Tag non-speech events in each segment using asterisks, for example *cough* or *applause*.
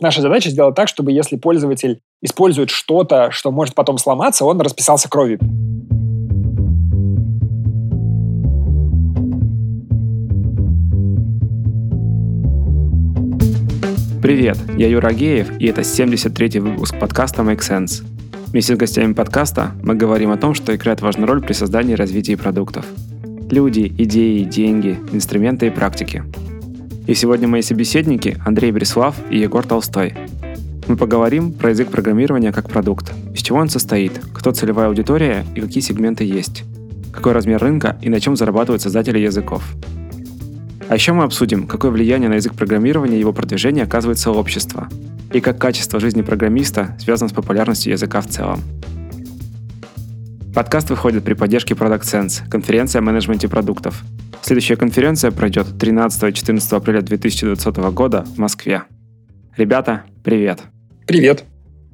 Наша задача сделать так, чтобы если пользователь использует что-то, что может потом сломаться, он расписался кровью. Привет, я Юра Геев, и это 73-й выпуск подкаста Make Sense. Вместе с гостями подкаста мы говорим о том, что играет важную роль при создании и развитии продуктов. Люди, идеи, деньги, инструменты и практики – и сегодня мои собеседники Андрей Брислав и Егор Толстой. Мы поговорим про язык программирования как продукт, из чего он состоит, кто целевая аудитория и какие сегменты есть, какой размер рынка и на чем зарабатывают создатели языков. А еще мы обсудим, какое влияние на язык программирования и его продвижение оказывает сообщество, и как качество жизни программиста связано с популярностью языка в целом. Подкаст выходит при поддержке Product Sense, конференция о менеджменте продуктов – Следующая конференция пройдет 13-14 апреля 2020 года в Москве. Ребята, привет. Привет.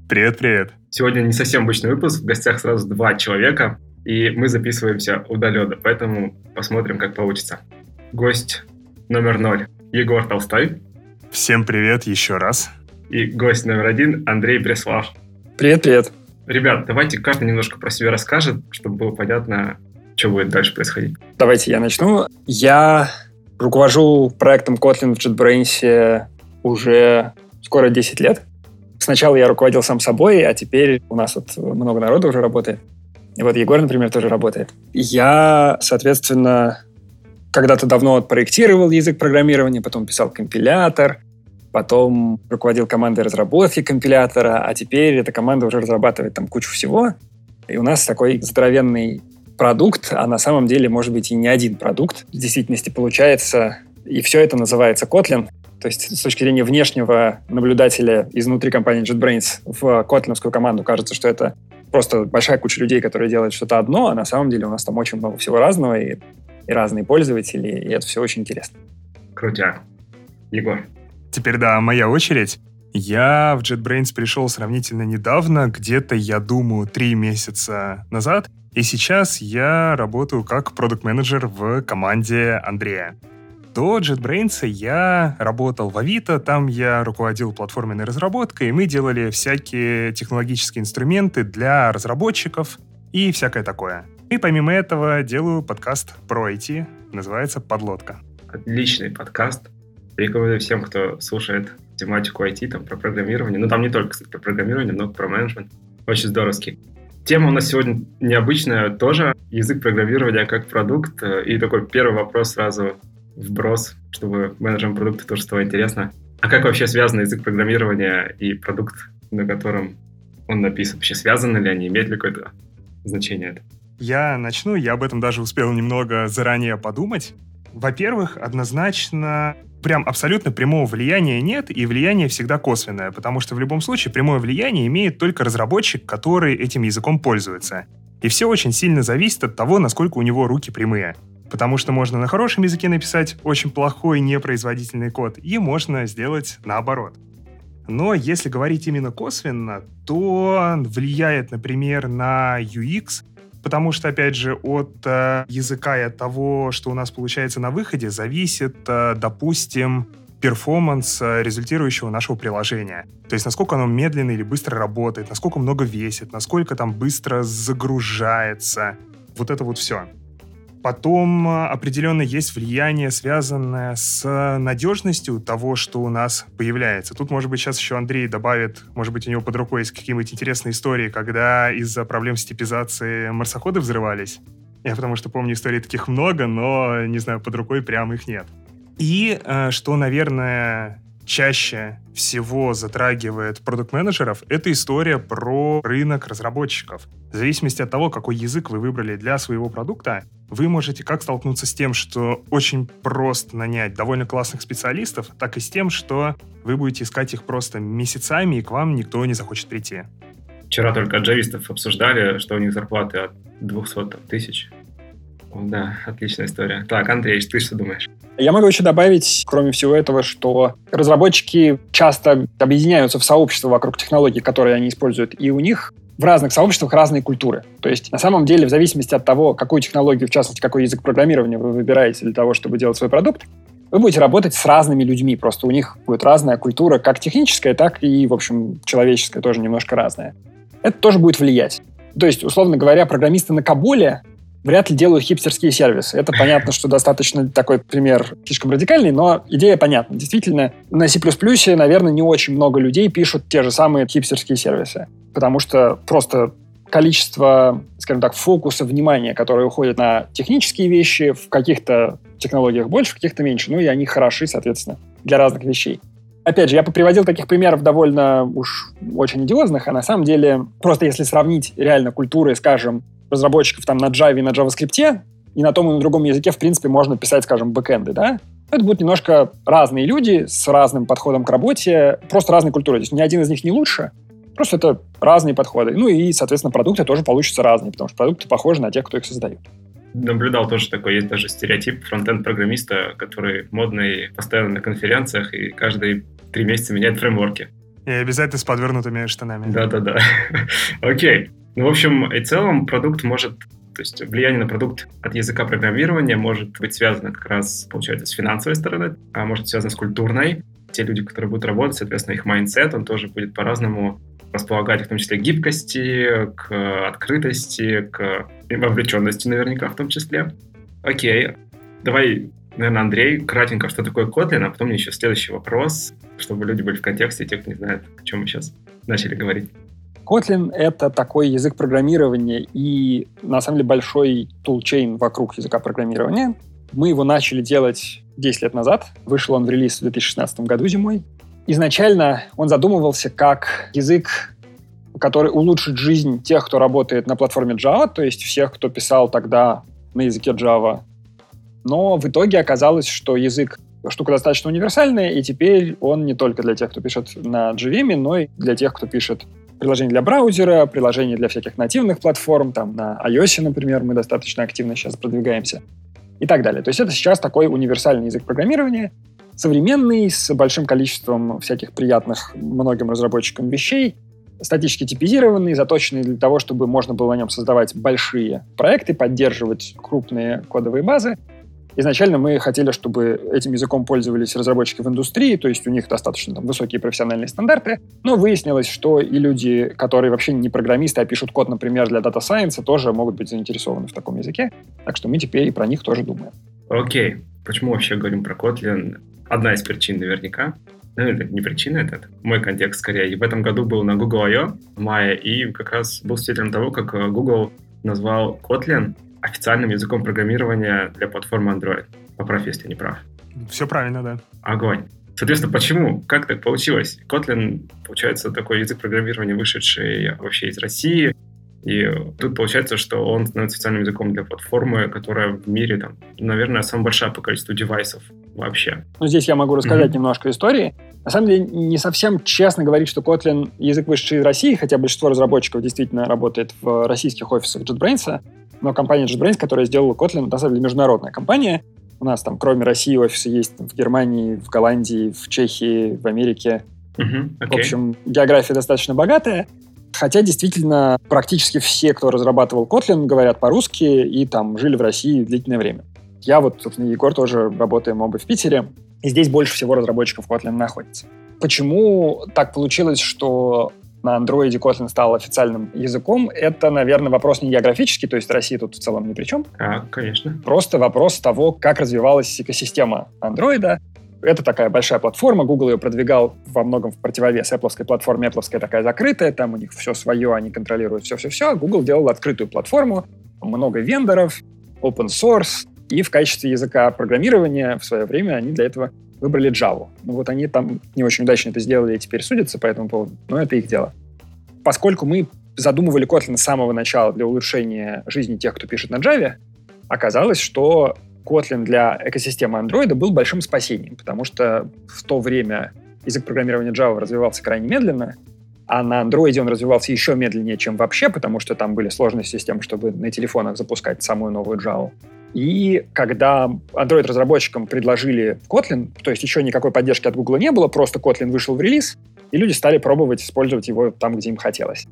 Привет, привет. Сегодня не совсем обычный выпуск, в гостях сразу два человека, и мы записываемся удаленно, поэтому посмотрим, как получится. Гость номер ноль Егор Толстой. Всем привет еще раз. И гость номер один Андрей Преслав. Привет, привет. Ребят, давайте каждый немножко про себя расскажет, чтобы было понятно, что будет дальше происходить? Давайте я начну. Я руковожу проектом Kotlin в JetBrains уже скоро 10 лет. Сначала я руководил сам собой, а теперь у нас вот много народу уже работает. И вот Егор, например, тоже работает. Я, соответственно, когда-то давно проектировал язык программирования, потом писал компилятор, потом руководил командой разработки компилятора, а теперь эта команда уже разрабатывает там кучу всего. И у нас такой здоровенный продукт, а на самом деле может быть и не один продукт. В действительности получается, и все это называется Kotlin. То есть с точки зрения внешнего наблюдателя изнутри компании JetBrains в котлиновскую команду кажется, что это просто большая куча людей, которые делают что-то одно, а на самом деле у нас там очень много всего разного и, и разные пользователи, и это все очень интересно. Крутяк. Егор. Теперь, да, моя очередь. Я в JetBrains пришел сравнительно недавно, где-то, я думаю, три месяца назад, и сейчас я работаю как продукт-менеджер в команде Андрея. До JetBrains я работал в Авито, там я руководил платформенной разработкой, и мы делали всякие технологические инструменты для разработчиков и всякое такое. И помимо этого делаю подкаст про IT, называется «Подлодка». Отличный подкаст. Рекомендую всем, кто слушает тематику IT, там, про программирование. Ну, там не только, кстати, про программирование, но про менеджмент. Очень здоровский. Тема у нас сегодня необычная тоже. Язык программирования как продукт. И такой первый вопрос сразу вброс, чтобы менеджерам продукта тоже стало интересно. А как вообще связан язык программирования и продукт, на котором он написан? Вообще связаны ли они, имеет ли какое-то значение это? Я начну, я об этом даже успел немного заранее подумать. Во-первых, однозначно прям абсолютно прямого влияния нет, и влияние всегда косвенное, потому что в любом случае прямое влияние имеет только разработчик, который этим языком пользуется. И все очень сильно зависит от того, насколько у него руки прямые. Потому что можно на хорошем языке написать очень плохой непроизводительный код, и можно сделать наоборот. Но если говорить именно косвенно, то влияет, например, на UX потому что, опять же, от э, языка и от того, что у нас получается на выходе, зависит, э, допустим, перформанс э, результирующего нашего приложения. То есть насколько оно медленно или быстро работает, насколько много весит, насколько там быстро загружается. Вот это вот все. Потом а, определенно есть влияние, связанное с надежностью того, что у нас появляется. Тут, может быть, сейчас еще Андрей добавит, может быть, у него под рукой есть какие-нибудь интересные истории, когда из-за проблем с типизацией марсоходы взрывались. Я потому что помню историй таких много, но, не знаю, под рукой прям их нет. И э, что, наверное, чаще всего затрагивает продукт-менеджеров, это история про рынок разработчиков. В зависимости от того, какой язык вы выбрали для своего продукта, вы можете как столкнуться с тем, что очень просто нанять довольно классных специалистов, так и с тем, что вы будете искать их просто месяцами, и к вам никто не захочет прийти. Вчера только джавистов обсуждали, что у них зарплаты от 200 тысяч. Да, отличная история. Так, Андрей, ты что думаешь? Я могу еще добавить, кроме всего этого, что разработчики часто объединяются в сообщество вокруг технологий, которые они используют, и у них в разных сообществах разные культуры. То есть, на самом деле, в зависимости от того, какую технологию, в частности, какой язык программирования вы выбираете для того, чтобы делать свой продукт, вы будете работать с разными людьми. Просто у них будет разная культура, как техническая, так и, в общем, человеческая тоже немножко разная. Это тоже будет влиять. То есть, условно говоря, программисты на Кабуле вряд ли делают хипстерские сервисы. Это понятно, что достаточно такой пример слишком радикальный, но идея понятна. Действительно, на C++, наверное, не очень много людей пишут те же самые хипстерские сервисы. Потому что просто количество, скажем так, фокуса внимания, которое уходит на технические вещи, в каких-то технологиях больше, в каких-то меньше. Ну и они хороши, соответственно, для разных вещей. Опять же, я приводил таких примеров довольно уж очень идиозных, а на самом деле, просто если сравнить реально культуры, скажем, разработчиков там на Java и на JavaScript, и на том и на другом языке, в принципе, можно писать, скажем, бэкэнды, да? Это будут немножко разные люди с разным подходом к работе, просто разной культурой. То есть ни один из них не лучше, просто это разные подходы. Ну и, соответственно, продукты тоже получатся разные, потому что продукты похожи на тех, кто их создает. Наблюдал тоже такой, есть даже стереотип фронтенд-программиста, который модный, постоянно на конференциях и каждые три месяца меняет фреймворки. И обязательно с подвернутыми штанами. Да-да-да. *laughs* Окей. Ну, в общем, и целом продукт может то есть влияние на продукт от языка программирования может быть связано как раз, получается, с финансовой стороны, а может связано с культурной. Те люди, которые будут работать, соответственно, их майндсет, он тоже будет по-разному располагать, в том числе к гибкости, к открытости, к вовлеченности наверняка в том числе. Окей, давай, наверное, Андрей, кратенько, что такое Kotlin, а потом еще следующий вопрос, чтобы люди были в контексте, те, кто не знает, о чем мы сейчас начали говорить. Kotlin — это такой язык программирования и, на самом деле, большой тулчейн вокруг языка программирования. Мы его начали делать 10 лет назад. Вышел он в релиз в 2016 году зимой. Изначально он задумывался как язык, который улучшит жизнь тех, кто работает на платформе Java, то есть всех, кто писал тогда на языке Java. Но в итоге оказалось, что язык штука достаточно универсальная, и теперь он не только для тех, кто пишет на JVM, но и для тех, кто пишет приложение для браузера, приложение для всяких нативных платформ, там на iOS, например, мы достаточно активно сейчас продвигаемся и так далее. То есть это сейчас такой универсальный язык программирования, современный, с большим количеством всяких приятных многим разработчикам вещей, статически типизированный, заточенный для того, чтобы можно было на нем создавать большие проекты, поддерживать крупные кодовые базы Изначально мы хотели, чтобы этим языком пользовались разработчики в индустрии, то есть у них достаточно там, высокие профессиональные стандарты, но выяснилось, что и люди, которые вообще не программисты, а пишут код, например, для Data Science, тоже могут быть заинтересованы в таком языке. Так что мы теперь и про них тоже думаем. Окей. Почему вообще говорим про Kotlin? Одна из причин наверняка. Ну, это не причина, это, это мой контекст скорее. И в этом году был на Google I.O. в мае, и как раз был свидетелем того, как э, Google назвал Kotlin официальным языком программирования для платформы Android. Поправь, если не прав. Все правильно, да. Огонь. Соответственно, почему? Как так получилось? Kotlin, получается, такой язык программирования, вышедший вообще из России. И тут получается, что он становится официальным языком для платформы, которая в мире, там, наверное, самая большая по количеству девайсов вообще. Ну, здесь я могу рассказать mm-hmm. немножко истории. На самом деле, не совсем честно говорить, что Kotlin язык вышедший из России, хотя большинство разработчиков действительно работает в российских офисах JetBrains, но компания JetBrains, которая сделала Kotlin, на самом деле международная компания. У нас там, кроме России, офисы есть в Германии, в Голландии, в Чехии, в Америке. Uh-huh, okay. В общем, география достаточно богатая. Хотя действительно практически все, кто разрабатывал Kotlin, говорят по-русски и там жили в России длительное время. Я вот, собственно, Егор тоже работаем оба в Питере, и здесь больше всего разработчиков Kotlin находится. Почему так получилось, что на андроиде Kotlin стал официальным языком, это, наверное, вопрос не географический, то есть Россия тут в целом ни при чем. А, конечно. Просто вопрос того, как развивалась экосистема андроида. Это такая большая платформа, Google ее продвигал во многом в противовес Apple платформе. Apple такая закрытая, там у них все свое, они контролируют все-все-все. Google делал открытую платформу, много вендоров, open source, и в качестве языка программирования в свое время они для этого выбрали Java. Ну вот они там не очень удачно это сделали и теперь судятся по этому поводу, но это их дело. Поскольку мы задумывали Kotlin с самого начала для улучшения жизни тех, кто пишет на Java, оказалось, что Kotlin для экосистемы Android был большим спасением, потому что в то время язык программирования Java развивался крайне медленно, а на Android он развивался еще медленнее, чем вообще, потому что там были сложности с тем, чтобы на телефонах запускать самую новую Java. И когда Android-разработчикам предложили Kotlin, то есть еще никакой поддержки от Google не было, просто Kotlin вышел в релиз, и люди стали пробовать использовать его там, где им хотелось.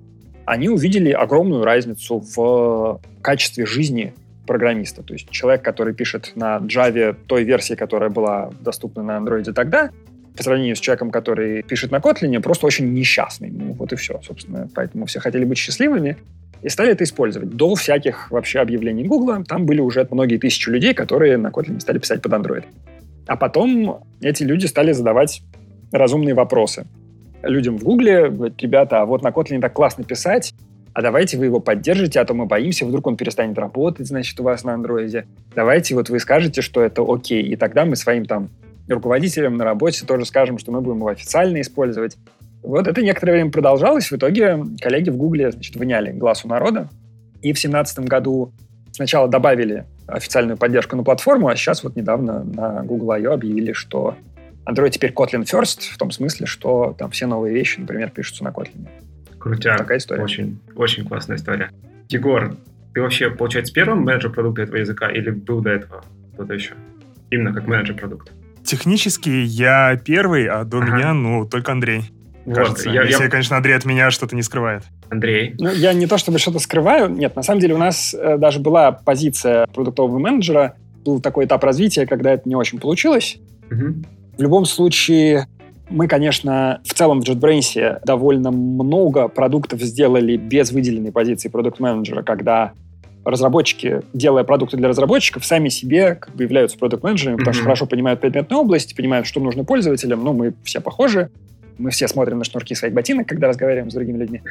Они увидели огромную разницу в качестве жизни программиста. То есть человек, который пишет на Java той версии, которая была доступна на Android тогда, по сравнению с человеком, который пишет на Kotlin, просто очень несчастный. Ну, вот и все, собственно. Поэтому все хотели быть счастливыми и стали это использовать. До всяких вообще объявлений Гугла там были уже многие тысячи людей, которые на Kotlin стали писать под Android. А потом эти люди стали задавать разумные вопросы. Людям в Гугле говорят, ребята, а вот на Kotlin так классно писать, а давайте вы его поддержите, а то мы боимся, вдруг он перестанет работать, значит, у вас на андроиде. Давайте вот вы скажете, что это окей, и тогда мы своим там руководителям на работе тоже скажем, что мы будем его официально использовать. Вот это некоторое время продолжалось. В итоге коллеги в Гугле значит, выняли глаз у народа. И в 2017 году сначала добавили официальную поддержку на платформу, а сейчас вот недавно на Google I.O. объявили, что Android теперь Kotlin First, в том смысле, что там все новые вещи, например, пишутся на Kotlin. Крутяк. Такая история. Очень, очень классная история. Егор, ты вообще, получается, первым менеджер продукта этого языка или был до этого кто-то еще? Именно как менеджер продукта. Технически я первый, а до ага. меня, ну, только Андрей. Вот, кажется. Я, Если, я... конечно, Андрей от меня что-то не скрывает. Андрей? Ну, я не то чтобы что-то скрываю. Нет, на самом деле у нас э, даже была позиция продуктового менеджера. Был такой этап развития, когда это не очень получилось. Угу. В любом случае, мы, конечно, в целом в JetBrains довольно много продуктов сделали без выделенной позиции продукт-менеджера, когда разработчики, делая продукты для разработчиков, сами себе как бы являются продукт-менеджерами, mm-hmm. потому что хорошо понимают предметную область, понимают, что нужно пользователям, ну, мы все похожи, мы все смотрим на шнурки своих ботинок, когда разговариваем с другими людьми.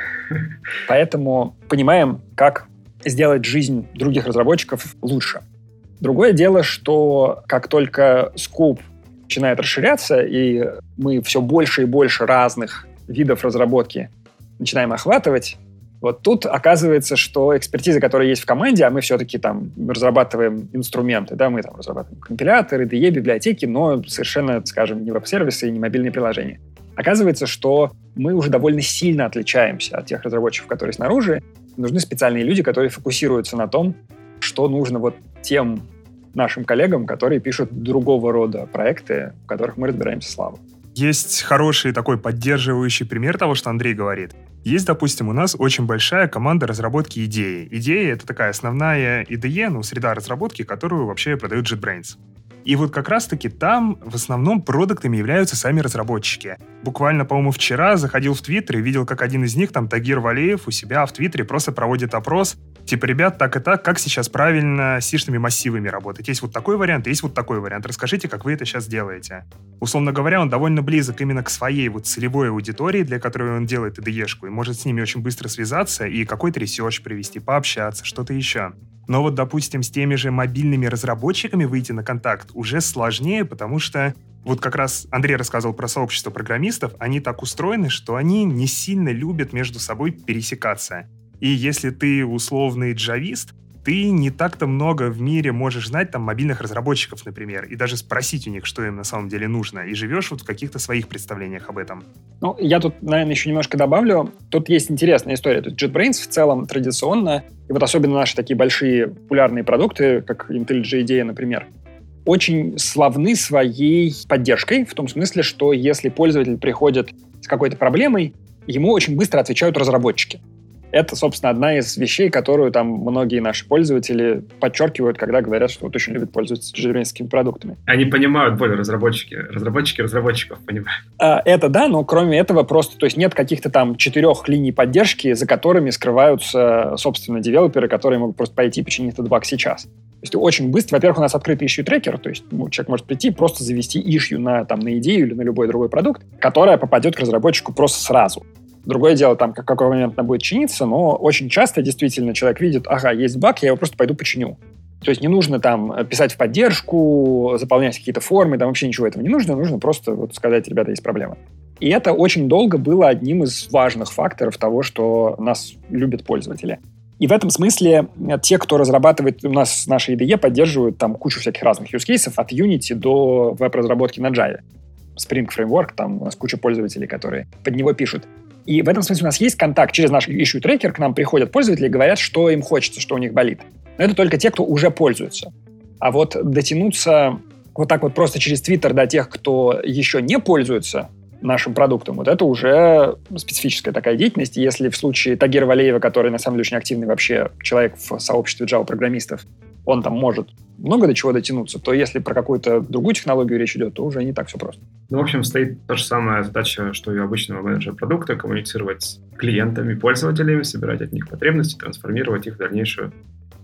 Поэтому понимаем, как сделать жизнь других разработчиков лучше. Другое дело, что как только скоп начинает расширяться, и мы все больше и больше разных видов разработки начинаем охватывать, вот тут оказывается, что экспертиза, которая есть в команде, а мы все-таки там разрабатываем инструменты, да, мы там разрабатываем компиляторы, DE, библиотеки, но совершенно, скажем, не веб-сервисы и не мобильные приложения. Оказывается, что мы уже довольно сильно отличаемся от тех разработчиков, которые снаружи. Нужны специальные люди, которые фокусируются на том, что нужно вот тем нашим коллегам, которые пишут другого рода проекты, в которых мы разбираемся славу. Есть хороший такой поддерживающий пример того, что Андрей говорит. Есть, допустим, у нас очень большая команда разработки идеи. Идея — это такая основная IDE, ну, среда разработки, которую вообще продает JetBrains. И вот как раз-таки там в основном продуктами являются сами разработчики. Буквально, по-моему, вчера заходил в Твиттер и видел, как один из них, там, Тагир Валеев, у себя в Твиттере просто проводит опрос, типа, ребят, так и так, как сейчас правильно с сишными массивами работать? Есть вот такой вариант, есть вот такой вариант. Расскажите, как вы это сейчас делаете. Условно говоря, он довольно близок именно к своей вот целевой аудитории, для которой он делает IDE-шку, и может с ними очень быстро связаться и какой-то research провести, пообщаться, что-то еще. Но вот, допустим, с теми же мобильными разработчиками выйти на контакт уже сложнее, потому что вот как раз Андрей рассказывал про сообщество программистов, они так устроены, что они не сильно любят между собой пересекаться. И если ты условный джавист, ты не так-то много в мире можешь знать там мобильных разработчиков, например, и даже спросить у них, что им на самом деле нужно, и живешь вот в каких-то своих представлениях об этом. Ну, я тут, наверное, еще немножко добавлю. Тут есть интересная история. Тут JetBrains в целом традиционно, и вот особенно наши такие большие популярные продукты, как IntelliJ IDEA, например, очень славны своей поддержкой, в том смысле, что если пользователь приходит с какой-то проблемой, ему очень быстро отвечают разработчики. Это, собственно, одна из вещей, которую там многие наши пользователи подчеркивают, когда говорят, что вот очень любят пользоваться дженерическими продуктами. Они понимают более разработчики. Разработчики разработчиков понимают. А, это да, но кроме этого просто, то есть нет каких-то там четырех линий поддержки, за которыми скрываются, собственно, девелоперы, которые могут просто пойти починить этот баг сейчас. То есть очень быстро, во-первых, у нас открытый issue трекер, то есть ну, человек может прийти просто завести issue на, там, на идею или на любой другой продукт, которая попадет к разработчику просто сразу. Другое дело, там, как, какой момент она будет чиниться, но очень часто действительно человек видит, ага, есть баг, я его просто пойду починю. То есть не нужно там писать в поддержку, заполнять какие-то формы, там вообще ничего этого не нужно, нужно просто вот сказать, ребята, есть проблема. И это очень долго было одним из важных факторов того, что нас любят пользователи. И в этом смысле э, те, кто разрабатывает у нас наши IDE, поддерживают там кучу всяких разных use cases от Unity до веб-разработки на Java. Spring Framework, там у нас куча пользователей, которые под него пишут. И в этом смысле у нас есть контакт через наш issue трекер, к нам приходят пользователи и говорят, что им хочется, что у них болит. Но это только те, кто уже пользуется. А вот дотянуться вот так вот просто через Twitter до тех, кто еще не пользуется нашим продуктом, вот это уже специфическая такая деятельность. если в случае Тагира Валеева, который на самом деле очень активный вообще человек в сообществе Java-программистов, он там может много до чего дотянуться, то если про какую-то другую технологию речь идет, то уже не так все просто. Ну, в общем, стоит та же самая задача, что и у обычного менеджера продукта, коммуницировать с клиентами, пользователями, собирать от них потребности, трансформировать их в дальнейшую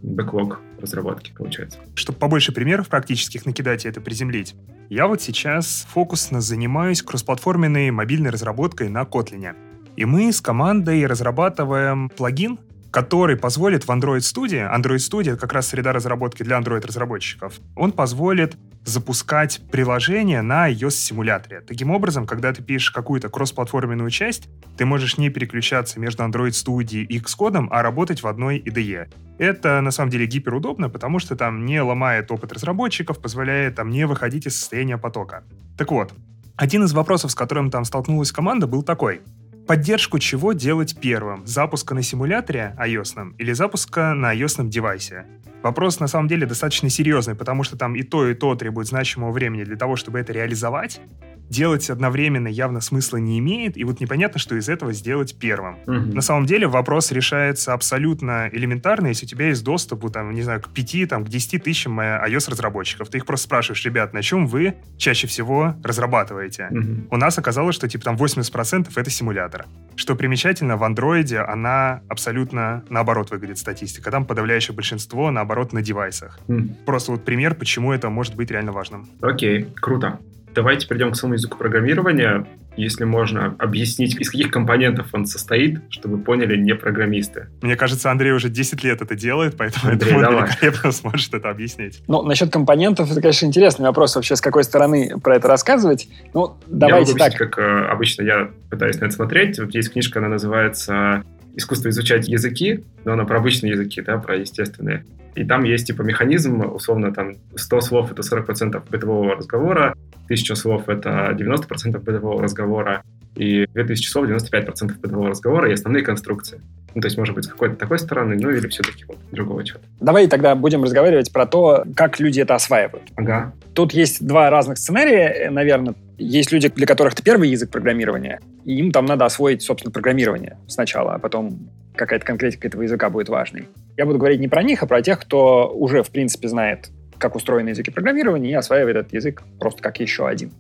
бэклог разработки, получается. Чтобы побольше примеров практических накидать и это приземлить, я вот сейчас фокусно занимаюсь кроссплатформенной мобильной разработкой на Kotlin. И мы с командой разрабатываем плагин, который позволит в Android Studio, Android Studio — это как раз среда разработки для Android-разработчиков, он позволит запускать приложение на iOS-симуляторе. Таким образом, когда ты пишешь какую-то кроссплатформенную часть, ты можешь не переключаться между Android Studio и Xcode, а работать в одной IDE. Это, на самом деле, гиперудобно, потому что там не ломает опыт разработчиков, позволяет там не выходить из состояния потока. Так вот, один из вопросов, с которым там столкнулась команда, был такой. Поддержку чего делать первым? Запуска на симуляторе iOS или запуска на iOS девайсе? Вопрос на самом деле достаточно серьезный, потому что там и то, и то требует значимого времени для того, чтобы это реализовать делать одновременно явно смысла не имеет, и вот непонятно, что из этого сделать первым. Угу. На самом деле вопрос решается абсолютно элементарно, если у тебя есть доступ, там, не знаю, к 5, там, к 10 тысячам э, iOS-разработчиков. Ты их просто спрашиваешь, ребят, на чем вы чаще всего разрабатываете? Угу. У нас оказалось, что типа там 80% это симулятор. Что примечательно, в андроиде она абсолютно наоборот выглядит статистика. Там подавляющее большинство, наоборот, на девайсах. Угу. Просто вот пример, почему это может быть реально важным. Окей, круто. Давайте перейдем к самому языку программирования. Если можно объяснить, из каких компонентов он состоит, чтобы поняли не программисты. Мне кажется, Андрей уже 10 лет это делает, поэтому Андрей, он великолепно сможет это объяснить. Ну, насчет компонентов, это, конечно, интересный вопрос вообще, с какой стороны про это рассказывать. Ну, давайте я могу так. как э, обычно я пытаюсь на это смотреть. Вот есть книжка, она называется «Искусство изучать языки», но она про обычные языки, да, про естественные. И там есть типа механизм, условно, там 100 слов — это 40% бытового разговора, 1000 слов — это 90% бытового разговора, и 2000 слов — 95% бытового разговора и основные конструкции. Ну, то есть, может быть, с какой-то такой стороны, ну, или все-таки вот другого чего-то. Давай тогда будем разговаривать про то, как люди это осваивают. Ага. Тут есть два разных сценария, наверное. Есть люди, для которых это первый язык программирования, и им там надо освоить, собственно, программирование сначала, а потом какая-то конкретика этого языка будет важной. Я буду говорить не про них, а про тех, кто уже, в принципе, знает, как устроены языки программирования и осваивает этот язык просто как еще один.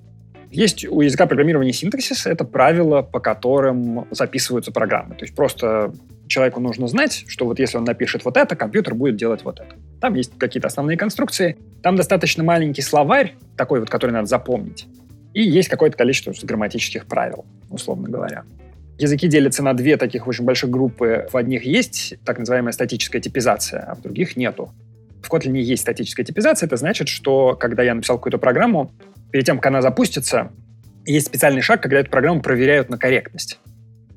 Есть у языка программирования синтаксис, это правила, по которым записываются программы. То есть просто человеку нужно знать, что вот если он напишет вот это, компьютер будет делать вот это. Там есть какие-то основные конструкции, там достаточно маленький словарь, такой вот, который надо запомнить, и есть какое-то количество грамматических правил, условно говоря. Языки делятся на две таких очень больших группы. В одних есть так называемая статическая типизация, а в других нету. В Kotlin есть статическая типизация. Это значит, что когда я написал какую-то программу, перед тем, как она запустится, есть специальный шаг, когда эту программу проверяют на корректность.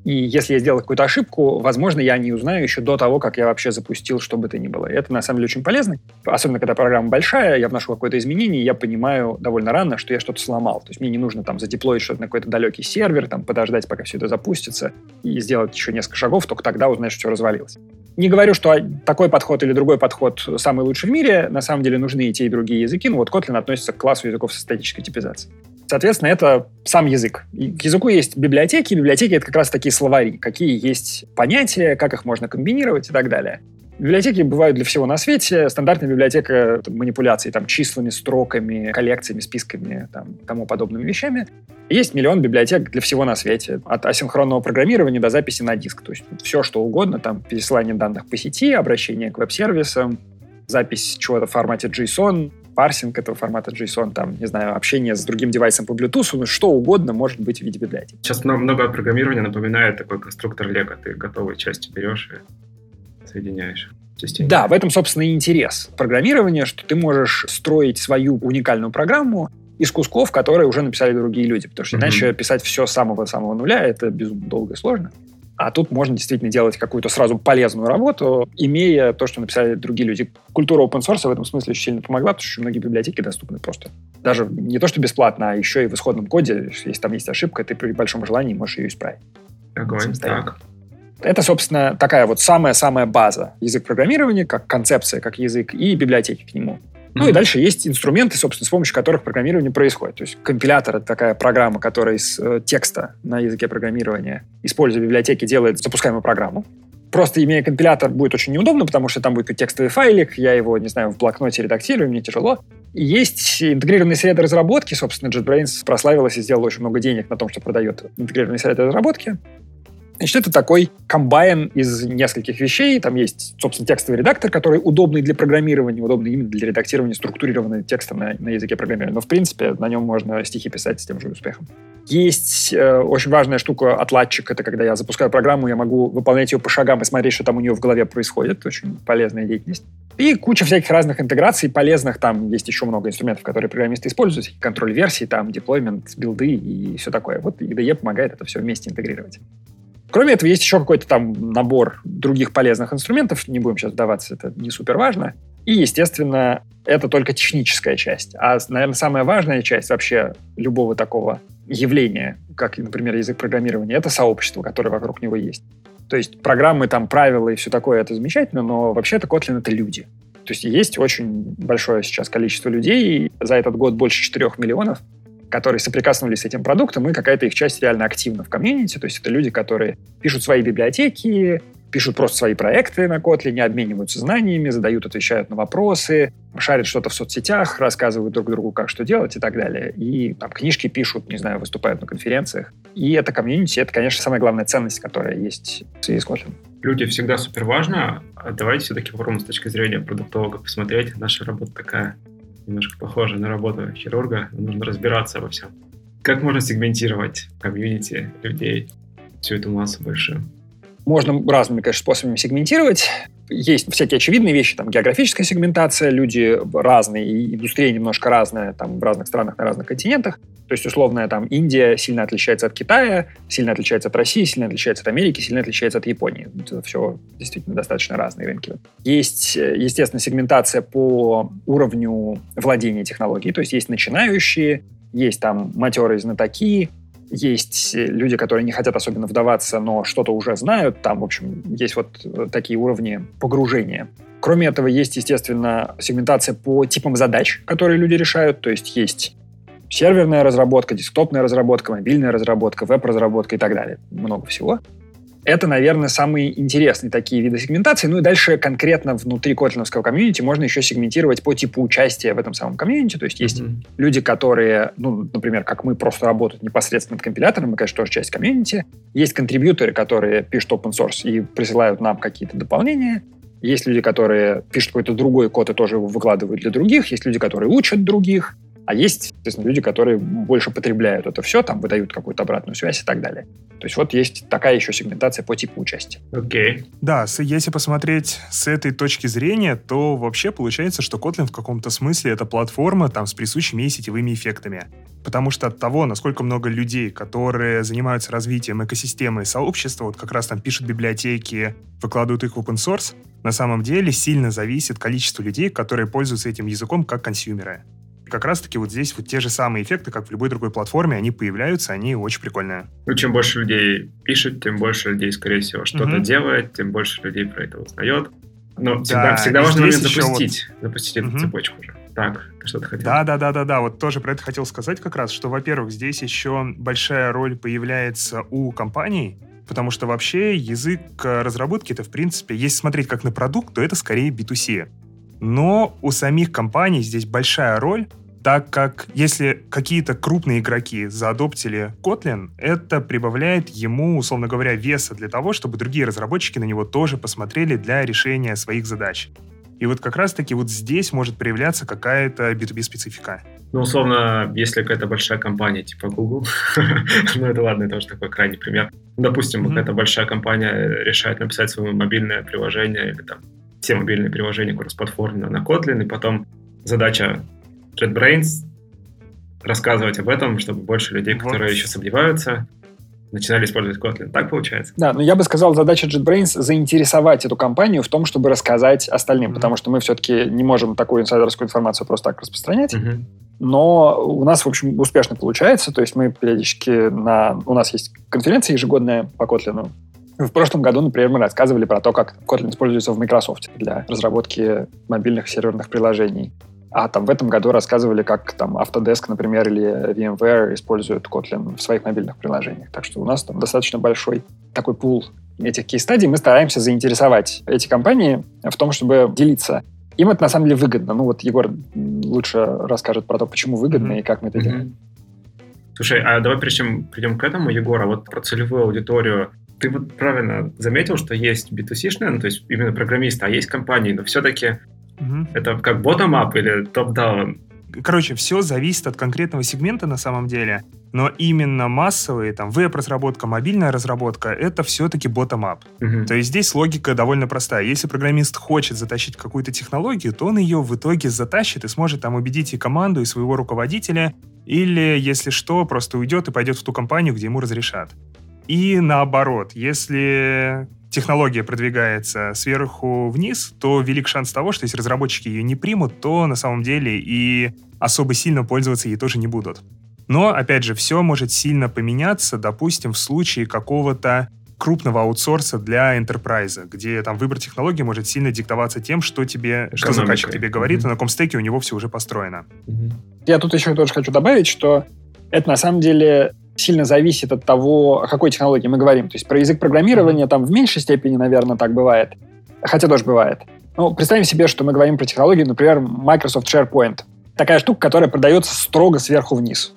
И если я сделал какую-то ошибку, возможно, я не узнаю еще до того, как я вообще запустил, что бы то ни было. И это, на самом деле, очень полезно. Особенно, когда программа большая, я вношу какое-то изменение, и я понимаю довольно рано, что я что-то сломал. То есть мне не нужно там задеплоить что-то на какой-то далекий сервер, там подождать, пока все это запустится, и сделать еще несколько шагов, только тогда узнать, что все развалилось. Не говорю, что такой подход или другой подход самый лучший в мире. На самом деле нужны и те, и другие языки. Но вот Kotlin относится к классу языков со статической типизацией. Соответственно, это сам язык. К языку есть библиотеки. Библиотеки — это как раз такие словари. Какие есть понятия, как их можно комбинировать и так далее. Библиотеки бывают для всего на свете. Стандартная библиотека манипуляций там, числами, строками, коллекциями, списками, там, тому подобными вещами. Есть миллион библиотек для всего на свете. От асинхронного программирования до записи на диск. То есть все, что угодно. Там пересылание данных по сети, обращение к веб-сервисам, запись чего-то в формате JSON, парсинг этого формата JSON, там, не знаю, общение с другим девайсом по Bluetooth, ну, что угодно может быть в виде библиотеки. Сейчас много, много программирования напоминает такой конструктор Lego. Ты готовые части берешь и соединяешь. Системе. Да, в этом, собственно, и интерес программирования, что ты можешь строить свою уникальную программу из кусков, которые уже написали другие люди. Потому что mm-hmm. иначе писать все с самого-самого нуля — это безумно долго и сложно. А тут можно действительно делать какую-то сразу полезную работу, имея то, что написали другие люди. Культура open source в этом смысле очень сильно помогла, потому что многие библиотеки доступны просто. Даже не то, что бесплатно, а еще и в исходном коде, если там есть ошибка, ты при большом желании можешь ее исправить. Огонь, так. Это, собственно, такая вот самая-самая база. Язык программирования, как концепция, как язык, и библиотеки к нему. Ну и дальше есть инструменты, собственно, с помощью которых программирование происходит. То есть компилятор — это такая программа, которая из э, текста на языке программирования, используя библиотеки, делает запускаемую программу. просто имея компилятор будет очень неудобно, потому что там будет текстовый файлик, я его, не знаю, в блокноте редактирую, мне тяжело. И есть интегрированные среды разработки. Собственно, JetBrains прославилась и сделала очень много денег на том, что продает интегрированные среды разработки. Значит, это такой комбайн из нескольких вещей. Там есть, собственно, текстовый редактор, который удобный для программирования, удобный именно для редактирования структурированного текста на, на языке программирования. Но, в принципе, на нем можно стихи писать с тем же успехом. Есть э, очень важная штука отладчик. Это когда я запускаю программу, я могу выполнять ее по шагам и смотреть, что там у нее в голове происходит. Очень полезная деятельность. И куча всяких разных интеграций полезных. Там есть еще много инструментов, которые программисты используют. Контроль версий, там, deployment, билды и все такое. Вот IDE помогает это все вместе интегрировать. Кроме этого, есть еще какой-то там набор других полезных инструментов. Не будем сейчас вдаваться, это не супер важно. И, естественно, это только техническая часть. А, наверное, самая важная часть вообще любого такого явления, как, например, язык программирования, это сообщество, которое вокруг него есть. То есть программы, там, правила и все такое, это замечательно, но вообще-то Kotlin — это люди. То есть есть очень большое сейчас количество людей, за этот год больше 4 миллионов, которые соприкоснулись с этим продуктом, и какая-то их часть реально активна в комьюнити. То есть это люди, которые пишут свои библиотеки, пишут просто свои проекты на Kotlin, обмениваются знаниями, задают, отвечают на вопросы, шарят что-то в соцсетях, рассказывают друг другу, как что делать и так далее. И там книжки пишут, не знаю, выступают на конференциях. И это комьюнити, это, конечно, самая главная ценность, которая есть в связи с Kotlin. Люди всегда супер важно. А давайте все-таки попробуем с точки зрения продуктолога посмотреть. Наша работа такая немножко похоже на работу хирурга, нужно разбираться во всем. Как можно сегментировать комьюнити людей, всю эту массу большую? Можно разными, конечно, способами сегментировать. Есть всякие очевидные вещи, там географическая сегментация, люди разные, и индустрия немножко разная там в разных странах, на разных континентах. То есть, условно, там Индия сильно отличается от Китая, сильно отличается от России, сильно отличается от Америки, сильно отличается от Японии. Это все действительно достаточно разные рынки. Есть, естественно, сегментация по уровню владения технологией. То есть есть начинающие, есть там матерые знатоки, есть люди, которые не хотят особенно вдаваться, но что-то уже знают. Там, в общем, есть вот такие уровни погружения. Кроме этого, есть, естественно, сегментация по типам задач, которые люди решают. То есть есть серверная разработка, десктопная разработка, мобильная разработка, веб-разработка и так далее. Много всего. Это, наверное, самые интересные такие виды сегментации. Ну и дальше конкретно внутри котлиновского комьюнити можно еще сегментировать по типу участия в этом самом комьюнити. То есть есть mm-hmm. люди, которые, ну, например, как мы, просто работают непосредственно над компилятором, мы, конечно, тоже часть комьюнити. Есть контрибьюторы, которые пишут open source и присылают нам какие-то дополнения. Есть люди, которые пишут какой-то другой код и тоже его выкладывают для других. Есть люди, которые учат других. А есть, соответственно, люди, которые больше потребляют это все, там выдают какую-то обратную связь и так далее. То есть вот есть такая еще сегментация по типу участия. Окей. Okay. Да, если посмотреть с этой точки зрения, то вообще получается, что Kotlin в каком-то смысле это платформа там с присущими ей сетевыми эффектами. Потому что от того, насколько много людей, которые занимаются развитием экосистемы и сообщества, вот как раз там пишут библиотеки, выкладывают их в open source, на самом деле сильно зависит количество людей, которые пользуются этим языком как консюмеры как раз-таки вот здесь вот те же самые эффекты, как в любой другой платформе, они появляются, они очень прикольные. Ну, чем больше людей пишет, тем больше людей, скорее всего, что-то угу. делает, тем больше людей про это узнает. Но да, всегда, всегда важно момент запустить, вот... запустить эту угу. цепочку уже. Так, ты что-то хотел? Да, да, да, да, да. Вот тоже про это хотел сказать как раз, что, во-первых, здесь еще большая роль появляется у компаний, потому что вообще язык разработки это, в принципе, если смотреть как на продукт, то это скорее B2C. Но у самих компаний здесь большая роль, так как если какие-то крупные игроки заадоптили Kotlin, это прибавляет ему, условно говоря, веса для того, чтобы другие разработчики на него тоже посмотрели для решения своих задач. И вот как раз-таки вот здесь может проявляться какая-то B2B-специфика. Ну, условно, если какая-то большая компания типа Google, *laughs* ну это ладно, это уже такой крайний пример. Допустим, какая-то большая компания решает написать свое мобильное приложение или там все мобильные приложения кроссплатформенно на Kotlin, и потом задача JetBrains рассказывать об этом, чтобы больше людей, вот. которые еще сомневаются, начинали использовать Kotlin. Так получается? Да, но я бы сказал, задача JetBrains заинтересовать эту компанию в том, чтобы рассказать остальным, mm-hmm. потому что мы все-таки не можем такую инсайдерскую информацию просто так распространять. Mm-hmm. Но у нас, в общем, успешно получается. То есть мы периодически на... У нас есть конференция ежегодная по Kotlin. В прошлом году, например, мы рассказывали про то, как Kotlin используется в Microsoft для разработки мобильных серверных приложений. А там в этом году рассказывали, как там Autodesk, например, или VMware используют Kotlin в своих мобильных приложениях. Так что у нас там достаточно большой такой пул этих кейс-стадий мы стараемся заинтересовать эти компании в том, чтобы делиться. Им это на самом деле выгодно. Ну вот Егор лучше расскажет про то, почему выгодно mm-hmm. и как мы это mm-hmm. делаем. Слушай, а давай прежде чем придем к этому, Егор, а вот про целевую аудиторию. Ты вот правильно заметил, что есть B2C-шные, ну, то есть именно программисты, а есть компании, но все-таки угу. это как bottom-up или top-down? Короче, все зависит от конкретного сегмента на самом деле, но именно массовые, там, веб-разработка, мобильная разработка, это все-таки bottom-up. Угу. То есть здесь логика довольно простая. Если программист хочет затащить какую-то технологию, то он ее в итоге затащит и сможет там убедить и команду, и своего руководителя, или, если что, просто уйдет и пойдет в ту компанию, где ему разрешат. И наоборот, если технология продвигается сверху вниз, то велик шанс того, что если разработчики ее не примут, то на самом деле и особо сильно пользоваться ей тоже не будут. Но, опять же, все может сильно поменяться, допустим, в случае какого-то крупного аутсорса для enterprise, где там выбор технологии может сильно диктоваться тем, что тебе, что заказчик тебе говорит, mm-hmm. и на каком стеке у него все уже построено. Mm-hmm. Я тут еще тоже хочу добавить, что это на самом деле сильно зависит от того, о какой технологии мы говорим. То есть про язык программирования там в меньшей степени, наверное, так бывает. Хотя тоже бывает. Ну, представим себе, что мы говорим про технологию, например, Microsoft SharePoint. Такая штука, которая продается строго сверху вниз.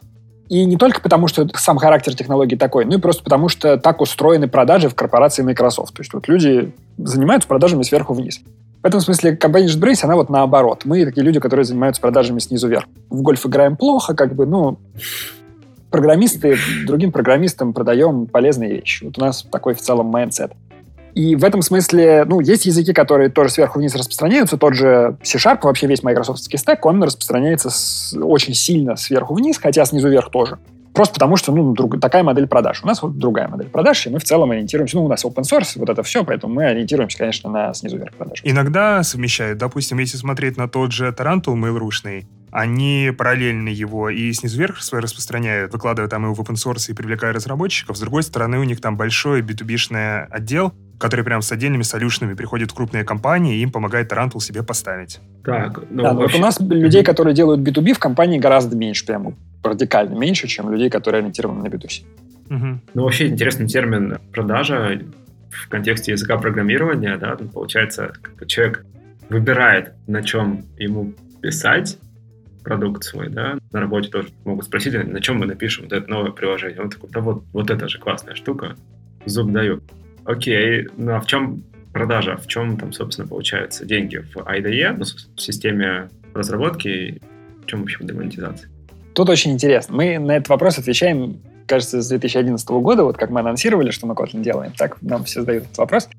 И не только потому, что сам характер технологии такой, но и просто потому, что так устроены продажи в корпорации Microsoft. То есть вот люди занимаются продажами сверху вниз. В этом смысле компания JetBrains, она вот наоборот. Мы такие люди, которые занимаются продажами снизу вверх. В гольф играем плохо, как бы, ну, программисты другим программистам продаем полезные вещи. Вот у нас такой в целом mindset. И в этом смысле, ну, есть языки, которые тоже сверху вниз распространяются. Тот же C-Sharp, вообще весь майкрософтский стек, он распространяется с, очень сильно сверху вниз, хотя снизу вверх тоже. Просто потому, что ну, друг, такая модель продаж. У нас вот другая модель продаж, и мы в целом ориентируемся, ну, у нас open source, вот это все, поэтому мы ориентируемся, конечно, на снизу вверх продаж. Иногда совмещают. Допустим, если смотреть на тот же Tarantul mail они параллельно его и снизу вверх свои распространяют, выкладывая там его в open source и привлекая разработчиков. С другой стороны, у них там большой B2B-шный отдел, который прям с отдельными солюшнами приходит в крупные компании и им помогает Tarantul себе поставить. Так, ну, да, вообще... вот у нас людей, которые делают B2B в компании гораздо меньше, прям радикально меньше, чем людей, которые ориентированы на B2C. Угу. Ну, вообще интересный термин продажа в контексте языка программирования, да, получается, как человек выбирает, на чем ему писать, продукт свой, да, на работе тоже могут спросить, на чем мы напишем вот это новое приложение. Он такой, да вот, вот это же классная штука, зуб даю. Окей, ну а в чем продажа, в чем там, собственно, получаются деньги в IDE, ну, в системе разработки, в чем вообще демонетизация? Тут очень интересно. Мы на этот вопрос отвечаем, кажется, с 2011 года, вот как мы анонсировали, что мы Kotlin делаем, так нам все задают этот вопрос.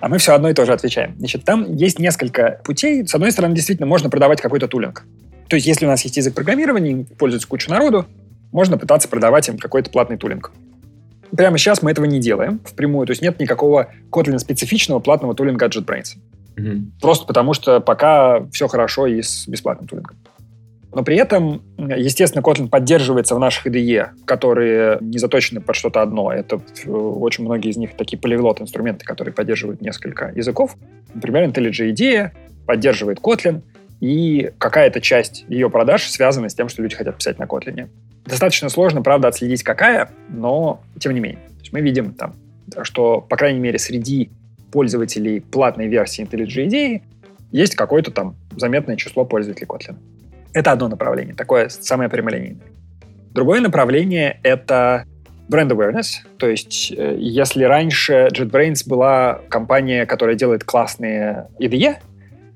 А мы все одно и то же отвечаем. Значит, там есть несколько путей. С одной стороны, действительно, можно продавать какой-то тулинг. То есть, если у нас есть язык программирования, пользуется куча народу, можно пытаться продавать им какой-то платный тулинг. Прямо сейчас мы этого не делаем впрямую, то есть нет никакого Kotlin-специфичного платного тулинга от JetBrains. Угу. Просто потому что пока все хорошо и с бесплатным тулингом. Но при этом, естественно, Kotlin поддерживается в наших IDE, которые не заточены под что-то одно. Это э, очень многие из них такие полиглот инструменты, которые поддерживают несколько языков. Например, IntelliJ IDEA поддерживает Kotlin, и какая-то часть ее продаж связана с тем, что люди хотят писать на Kotlin. Достаточно сложно, правда, отследить какая, но тем не менее. То есть мы видим там, что, по крайней мере, среди пользователей платной версии IntelliJ IDEA есть какое-то там заметное число пользователей Kotlin. Это одно направление, такое самое прямолинейное. Другое направление — это бренд awareness. То есть, э, если раньше JetBrains была компания, которая делает классные IDE,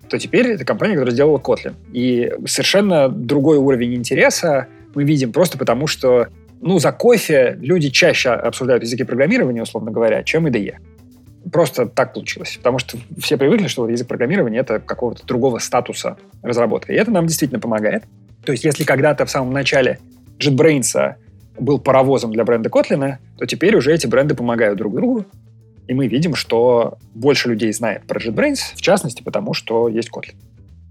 то теперь это компания, которая сделала Kotlin. И совершенно другой уровень интереса мы видим просто потому, что ну, за кофе люди чаще обсуждают языки программирования, условно говоря, чем IDE. Просто так получилось. Потому что все привыкли, что язык программирования — это какого-то другого статуса разработка. И это нам действительно помогает. То есть если когда-то в самом начале JetBrains был паровозом для бренда Kotlin, то теперь уже эти бренды помогают друг другу. И мы видим, что больше людей знает про JetBrains, в частности, потому что есть Kotlin.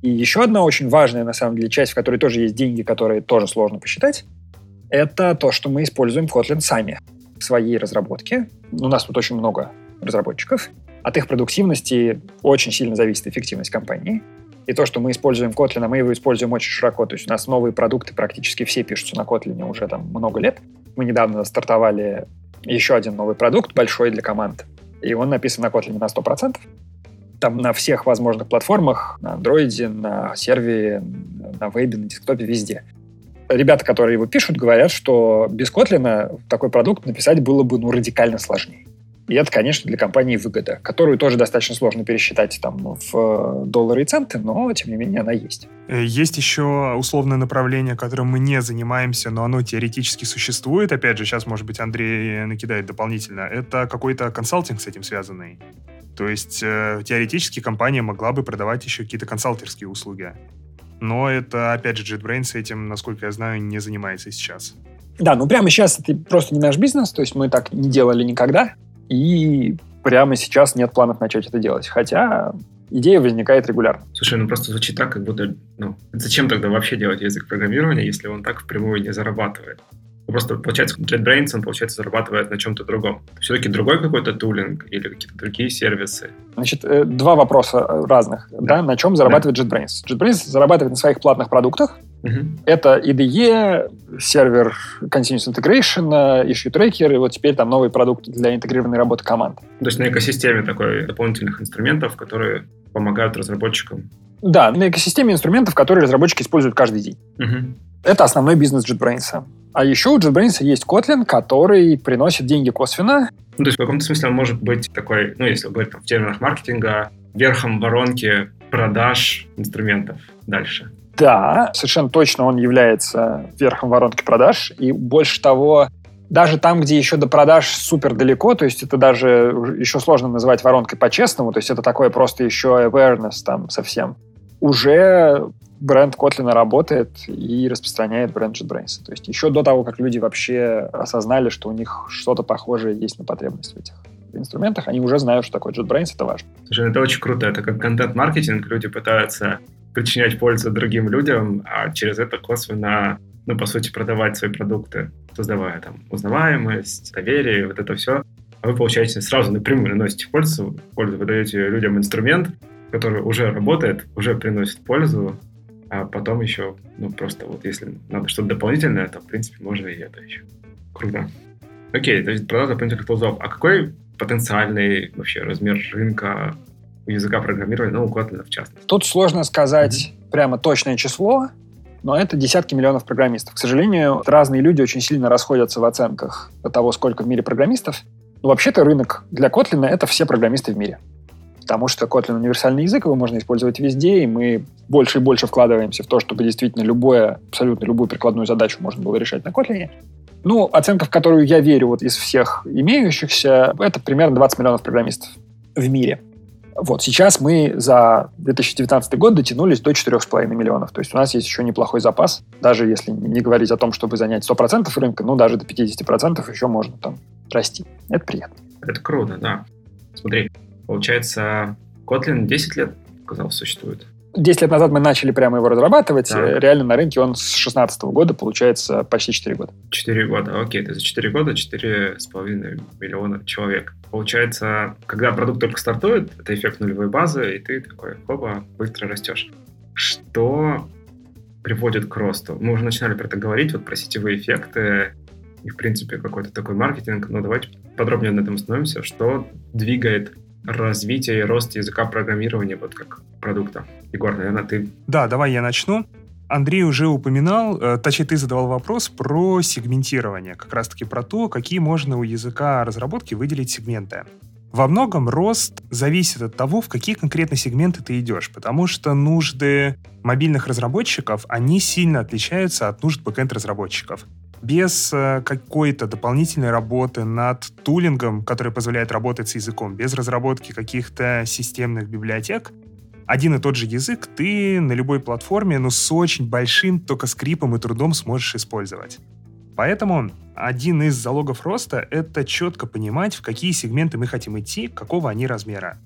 И еще одна очень важная, на самом деле, часть, в которой тоже есть деньги, которые тоже сложно посчитать, это то, что мы используем Kotlin сами в своей разработке. У нас тут очень много разработчиков. От их продуктивности очень сильно зависит эффективность компании. И то, что мы используем Kotlin, а мы его используем очень широко. То есть у нас новые продукты практически все пишутся на Kotlin уже там много лет. Мы недавно стартовали еще один новый продукт большой для команд и он написан на Kotlin на 100%. Там на всех возможных платформах, на Android, на сервере, на вебе, на десктопе, везде. Ребята, которые его пишут, говорят, что без Kotlin такой продукт написать было бы ну, радикально сложнее. И это, конечно, для компании выгода, которую тоже достаточно сложно пересчитать там в э, доллары и центы, но, тем не менее, она есть. Э, есть еще условное направление, которым мы не занимаемся, но оно теоретически существует. Опять же, сейчас, может быть, Андрей накидает дополнительно. Это какой-то консалтинг с этим связанный. То есть, э, теоретически компания могла бы продавать еще какие-то консалтерские услуги. Но это, опять же, JetBrains этим, насколько я знаю, не занимается сейчас. Да, ну прямо сейчас это просто не наш бизнес, то есть мы так не делали никогда и прямо сейчас нет планов начать это делать. Хотя идея возникает регулярно. Слушай, ну просто звучит так, как будто, ну, зачем тогда вообще делать язык программирования, если он так впрямую не зарабатывает? Ну, просто, получается, JetBrains, он, получается, зарабатывает на чем-то другом. Все-таки другой какой-то тулинг или какие-то другие сервисы? Значит, э, два вопроса разных. Да. Да? На чем зарабатывает да. JetBrains? JetBrains зарабатывает на своих платных продуктах, Угу. Это IDE, сервер Continuous Integration, Issue Tracker, и вот теперь там новый продукт для интегрированной работы команд. То есть на экосистеме такой дополнительных инструментов, которые помогают разработчикам. Да, на экосистеме инструментов, которые разработчики используют каждый день. Угу. Это основной бизнес JetBrains. А еще у JetBrains есть Kotlin, который приносит деньги косвенно. Ну, то есть в каком-то смысле он может быть такой, ну, если говорить там, в терминах маркетинга, верхом воронки продаж инструментов дальше. Да, совершенно точно он является верхом воронки продаж. И больше того, даже там, где еще до продаж супер далеко, то есть это даже еще сложно называть воронкой по-честному, то есть это такое просто еще awareness там совсем, уже бренд Kotlin работает и распространяет бренд JetBrains. То есть еще до того, как люди вообще осознали, что у них что-то похожее есть на потребность в этих инструментах, они уже знают, что такое JetBrains, это важно. Слушай, это очень круто. Это как контент-маркетинг. Люди пытаются причинять пользу другим людям, а через это косвенно, ну, по сути, продавать свои продукты, создавая там узнаваемость, доверие, вот это все. А вы, получаете, сразу напрямую наносите пользу, пользу, вы даете людям инструмент, который уже работает, уже приносит пользу, а потом еще, ну, просто вот если надо что-то дополнительное, то, в принципе, можно и это еще. Круто. Окей, то есть продажа дополнительных тулзов. А какой потенциальный вообще размер рынка языка программирования, у Kotlin в частности. Тут сложно сказать mm-hmm. прямо точное число, но это десятки миллионов программистов. К сожалению, разные люди очень сильно расходятся в оценках того, сколько в мире программистов. Но вообще-то рынок для Kotlin — это все программисты в мире. Потому что Kotlin — универсальный язык, его можно использовать везде, и мы больше и больше вкладываемся в то, чтобы действительно любое, абсолютно любую прикладную задачу можно было решать на Kotlin. Ну, оценка, в которую я верю вот из всех имеющихся, это примерно 20 миллионов программистов в мире. Вот сейчас мы за 2019 год дотянулись до 4,5 миллионов. То есть у нас есть еще неплохой запас. Даже если не говорить о том, чтобы занять 100% рынка, ну даже до 50% еще можно там расти. Это приятно. Это круто, да. Смотри, получается, Kotlin 10 лет, казалось, существует. 10 лет назад мы начали прямо его разрабатывать. Да. Реально на рынке он с 2016 года, получается, почти 4 года. 4 года, окей. То есть за 4 года 4,5 миллиона человек. Получается, когда продукт только стартует, это эффект нулевой базы, и ты такой, хоба, быстро растешь. Что приводит к росту? Мы уже начинали про это говорить, вот про сетевые эффекты и, в принципе, какой-то такой маркетинг. Но давайте подробнее на этом остановимся. Что двигает развитие и рост языка программирования вот как продукта. Егор, наверное, ты... Да, давай я начну. Андрей уже упоминал, э, точнее, ты задавал вопрос про сегментирование, как раз-таки про то, какие можно у языка разработки выделить сегменты. Во многом рост зависит от того, в какие конкретно сегменты ты идешь, потому что нужды мобильных разработчиков, они сильно отличаются от нужд бэкэнд-разработчиков без э, какой-то дополнительной работы над тулингом, который позволяет работать с языком, без разработки каких-то системных библиотек, один и тот же язык ты на любой платформе, но с очень большим только скрипом и трудом сможешь использовать. Поэтому один из залогов роста — это четко понимать, в какие сегменты мы хотим идти, какого они размера.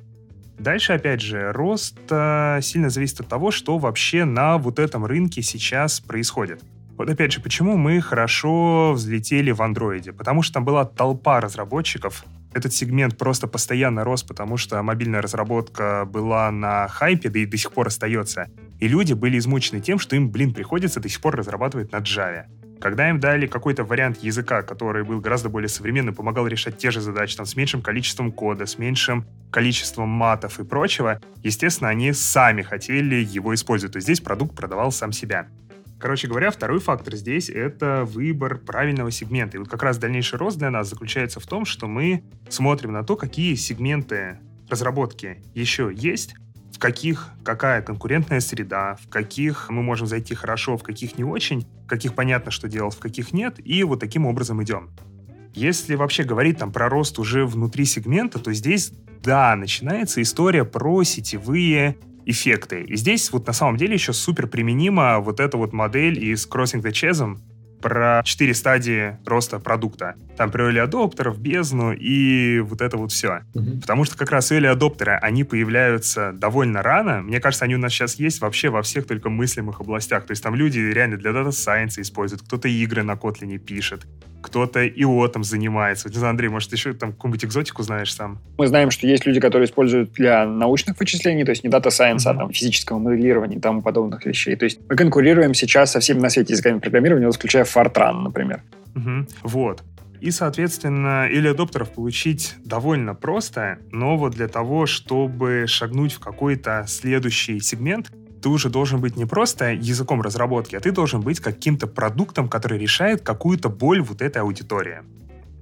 Дальше, опять же, рост э, сильно зависит от того, что вообще на вот этом рынке сейчас происходит. Вот опять же, почему мы хорошо взлетели в андроиде? Потому что там была толпа разработчиков, этот сегмент просто постоянно рос, потому что мобильная разработка была на хайпе, да и до сих пор остается. И люди были измучены тем, что им, блин, приходится до сих пор разрабатывать на Java. Когда им дали какой-то вариант языка, который был гораздо более современный, помогал решать те же задачи, там, с меньшим количеством кода, с меньшим количеством матов и прочего, естественно, они сами хотели его использовать. То есть здесь продукт продавал сам себя. Короче говоря, второй фактор здесь — это выбор правильного сегмента. И вот как раз дальнейший рост для нас заключается в том, что мы смотрим на то, какие сегменты разработки еще есть, в каких какая конкурентная среда, в каких мы можем зайти хорошо, в каких не очень, в каких понятно, что делать, в каких нет, и вот таким образом идем. Если вообще говорить там про рост уже внутри сегмента, то здесь, да, начинается история про сетевые эффекты. И здесь вот на самом деле еще супер применима вот эта вот модель из Crossing the Chasm, про четыре стадии роста продукта. Там про early адоптеров, бездну и вот это вот все. Угу. Потому что как раз early адоптеры, они появляются довольно рано. Мне кажется, они у нас сейчас есть вообще во всех только мыслимых областях. То есть там люди реально для дата сайенса используют, кто-то игры на Kotlin пишет, кто-то ИО там занимается. Не знаю, Андрей, может, еще там какую-нибудь экзотику знаешь сам? Мы знаем, что есть люди, которые используют для научных вычислений, то есть не дата сайенс, mm-hmm. а там физического моделирования и тому подобных вещей. То есть мы конкурируем сейчас со всеми на свете языками программирования, включая Fortran, например. Угу. Вот. И, соответственно, или адоптеров получить довольно просто, но вот для того, чтобы шагнуть в какой-то следующий сегмент, ты уже должен быть не просто языком разработки, а ты должен быть каким-то продуктом, который решает какую-то боль вот этой аудитории.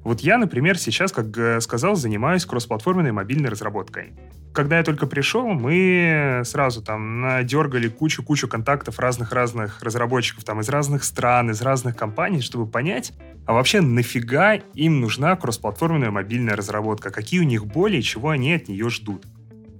Вот я, например, сейчас, как сказал, занимаюсь кроссплатформенной мобильной разработкой. Когда я только пришел, мы сразу там надергали кучу-кучу контактов разных-разных разработчиков там из разных стран, из разных компаний, чтобы понять, а вообще нафига им нужна кроссплатформенная мобильная разработка, какие у них боли и чего они от нее ждут.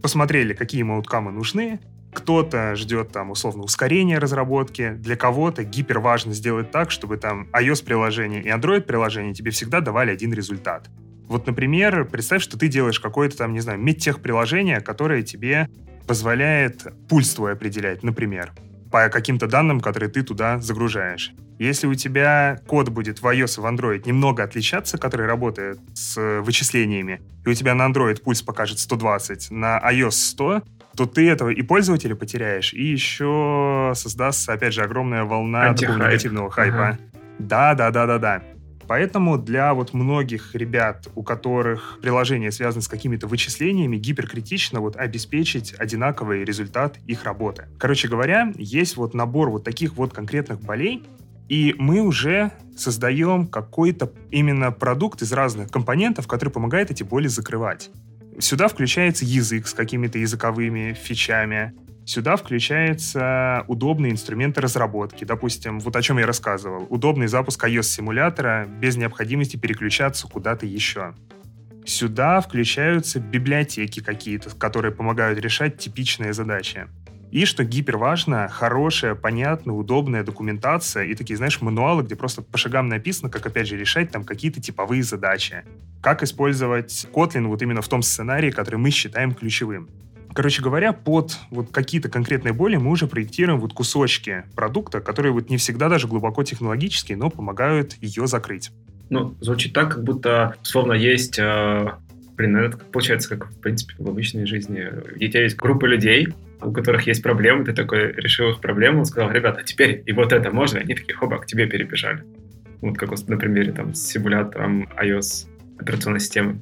Посмотрели, какие им ауткамы нужны, кто-то ждет там условно ускорения разработки, для кого-то гипер важно сделать так, чтобы там iOS-приложение и Android-приложение тебе всегда давали один результат. Вот, например, представь, что ты делаешь какое-то там, не знаю, медтех-приложение, которое тебе позволяет пульс твой определять, например, по каким-то данным, которые ты туда загружаешь. Если у тебя код будет в iOS и в Android немного отличаться, который работает с вычислениями, и у тебя на Android пульс покажет 120, на iOS 100, то ты этого и пользователя потеряешь, и еще создастся, опять же, огромная волна такого негативного хайпа. Ага. Да, да, да, да, да. Поэтому для вот многих ребят, у которых приложение связано с какими-то вычислениями, гиперкритично вот обеспечить одинаковый результат их работы. Короче говоря, есть вот набор вот таких вот конкретных болей, и мы уже создаем какой-то именно продукт из разных компонентов, который помогает эти боли закрывать. Сюда включается язык с какими-то языковыми фичами. Сюда включаются удобные инструменты разработки. Допустим, вот о чем я рассказывал. Удобный запуск iOS-симулятора без необходимости переключаться куда-то еще. Сюда включаются библиотеки какие-то, которые помогают решать типичные задачи. И, что гипер важно, хорошая, понятная, удобная документация и такие, знаешь, мануалы, где просто по шагам написано, как, опять же, решать там какие-то типовые задачи. Как использовать Kotlin вот именно в том сценарии, который мы считаем ключевым. Короче говоря, под вот какие-то конкретные боли мы уже проектируем вот кусочки продукта, которые вот не всегда даже глубоко технологические, но помогают ее закрыть. Ну, звучит так, как будто, словно есть э, Блин, это получается как, в принципе, в обычной жизни. У тебя есть группа людей, у которых есть проблемы, ты такой решил их проблему, сказал, ребята, теперь и вот это можно, они такие, хоба, к тебе перебежали. Вот как на примере там с симулятором iOS операционной системы.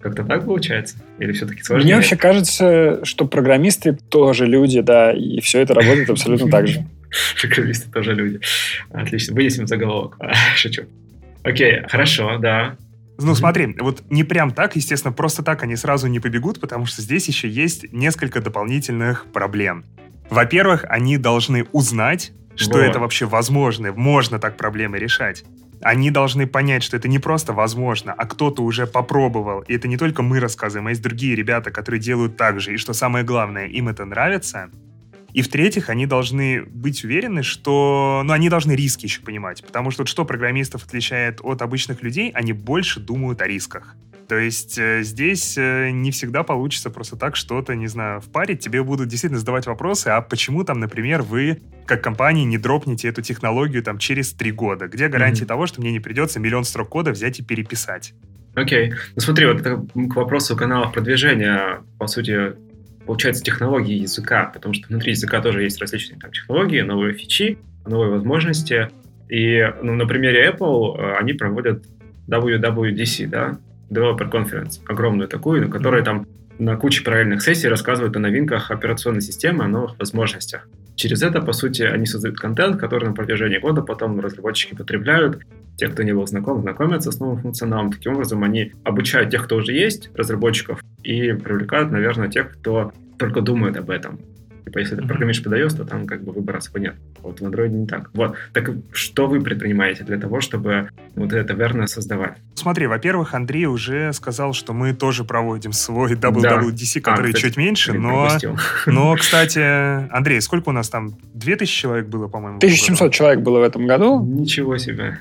Как-то так получается? Или все-таки сложнее? Мне вообще кажется, что программисты тоже люди, да, и все это работает абсолютно так же. *laughs* Программисты тоже люди. Отлично. Вынесем заголовок. *laughs* Шучу. Окей, хорошо, да. Ну, смотри, вот не прям так, естественно, просто так они сразу не побегут, потому что здесь еще есть несколько дополнительных проблем. Во-первых, они должны узнать, что вот. это вообще возможно, можно так проблемы решать. Они должны понять, что это не просто возможно, а кто-то уже попробовал. И это не только мы рассказываем, а есть другие ребята, которые делают так же. И что самое главное, им это нравится. И в-третьих, они должны быть уверены, что... Ну, они должны риски еще понимать. Потому что вот что программистов отличает от обычных людей, они больше думают о рисках. То есть э, здесь э, не всегда получится просто так что-то, не знаю, впарить. Тебе будут действительно задавать вопросы, а почему там, например, вы как компания не дропнете эту технологию там через три года? Где гарантия mm-hmm. того, что мне не придется миллион строк кода взять и переписать? Окей. Okay. Ну смотри, вот это к вопросу каналов продвижения. По сути, получается, технологии языка, потому что внутри языка тоже есть различные там, технологии, новые фичи, новые возможности. И ну, на примере Apple э, они проводят WWDC, да, Developer Conference, огромную такую, на которой там на куче параллельных сессий рассказывают о новинках операционной системы, о новых возможностях. Через это, по сути, они создают контент, который на протяжении года потом разработчики потребляют, те, кто не был знаком, знакомятся с новым функционалом. Таким образом, они обучают тех, кто уже есть, разработчиков, и привлекают, наверное, тех, кто только думает об этом. Типа, если ты программист под iOS, то там как бы выбора особо нет. Вот в Android не так. Вот. Так что вы предпринимаете для того, чтобы вот это верно создавать? Смотри, во-первых, Андрей уже сказал, что мы тоже проводим свой WWDC, да. который а, кстати, чуть меньше, но, *laughs* но, кстати, Андрей, сколько у нас там? 2000 человек было, по-моему? 1700 человек было в этом году. Ничего себе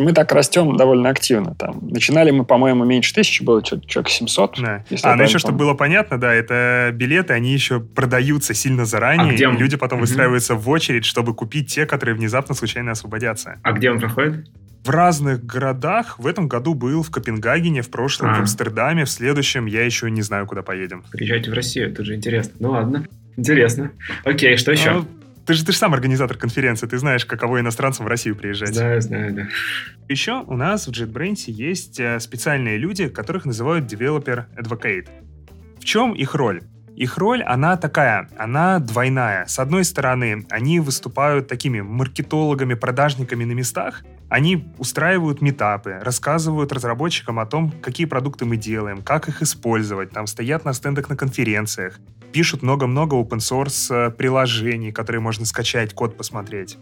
мы так растем довольно активно. Там. Начинали мы, по-моему, меньше тысячи, было что-то человек 700. Да. А, ну еще, чтобы было понятно, да, это билеты, они еще продаются сильно заранее, а где он? и люди потом угу. выстраиваются в очередь, чтобы купить те, которые внезапно случайно освободятся. А где он проходит? В разных городах. В этом году был в Копенгагене, в прошлом а. в Амстердаме, в следующем я еще не знаю, куда поедем. Приезжайте в Россию, это же интересно. Ну ладно, интересно. Окей, что еще? А, ты же, ты же сам организатор конференции, ты знаешь, каково иностранцам в Россию приезжать. Знаю, знаю, да. Еще у нас в JetBrains есть э, специальные люди, которых называют Developer Advocate. В чем их роль? Их роль, она такая, она двойная. С одной стороны, они выступают такими маркетологами, продажниками на местах. Они устраивают метапы, рассказывают разработчикам о том, какие продукты мы делаем, как их использовать, там стоят на стендах на конференциях, пишут много-много open source э, приложений, которые можно скачать, код посмотреть.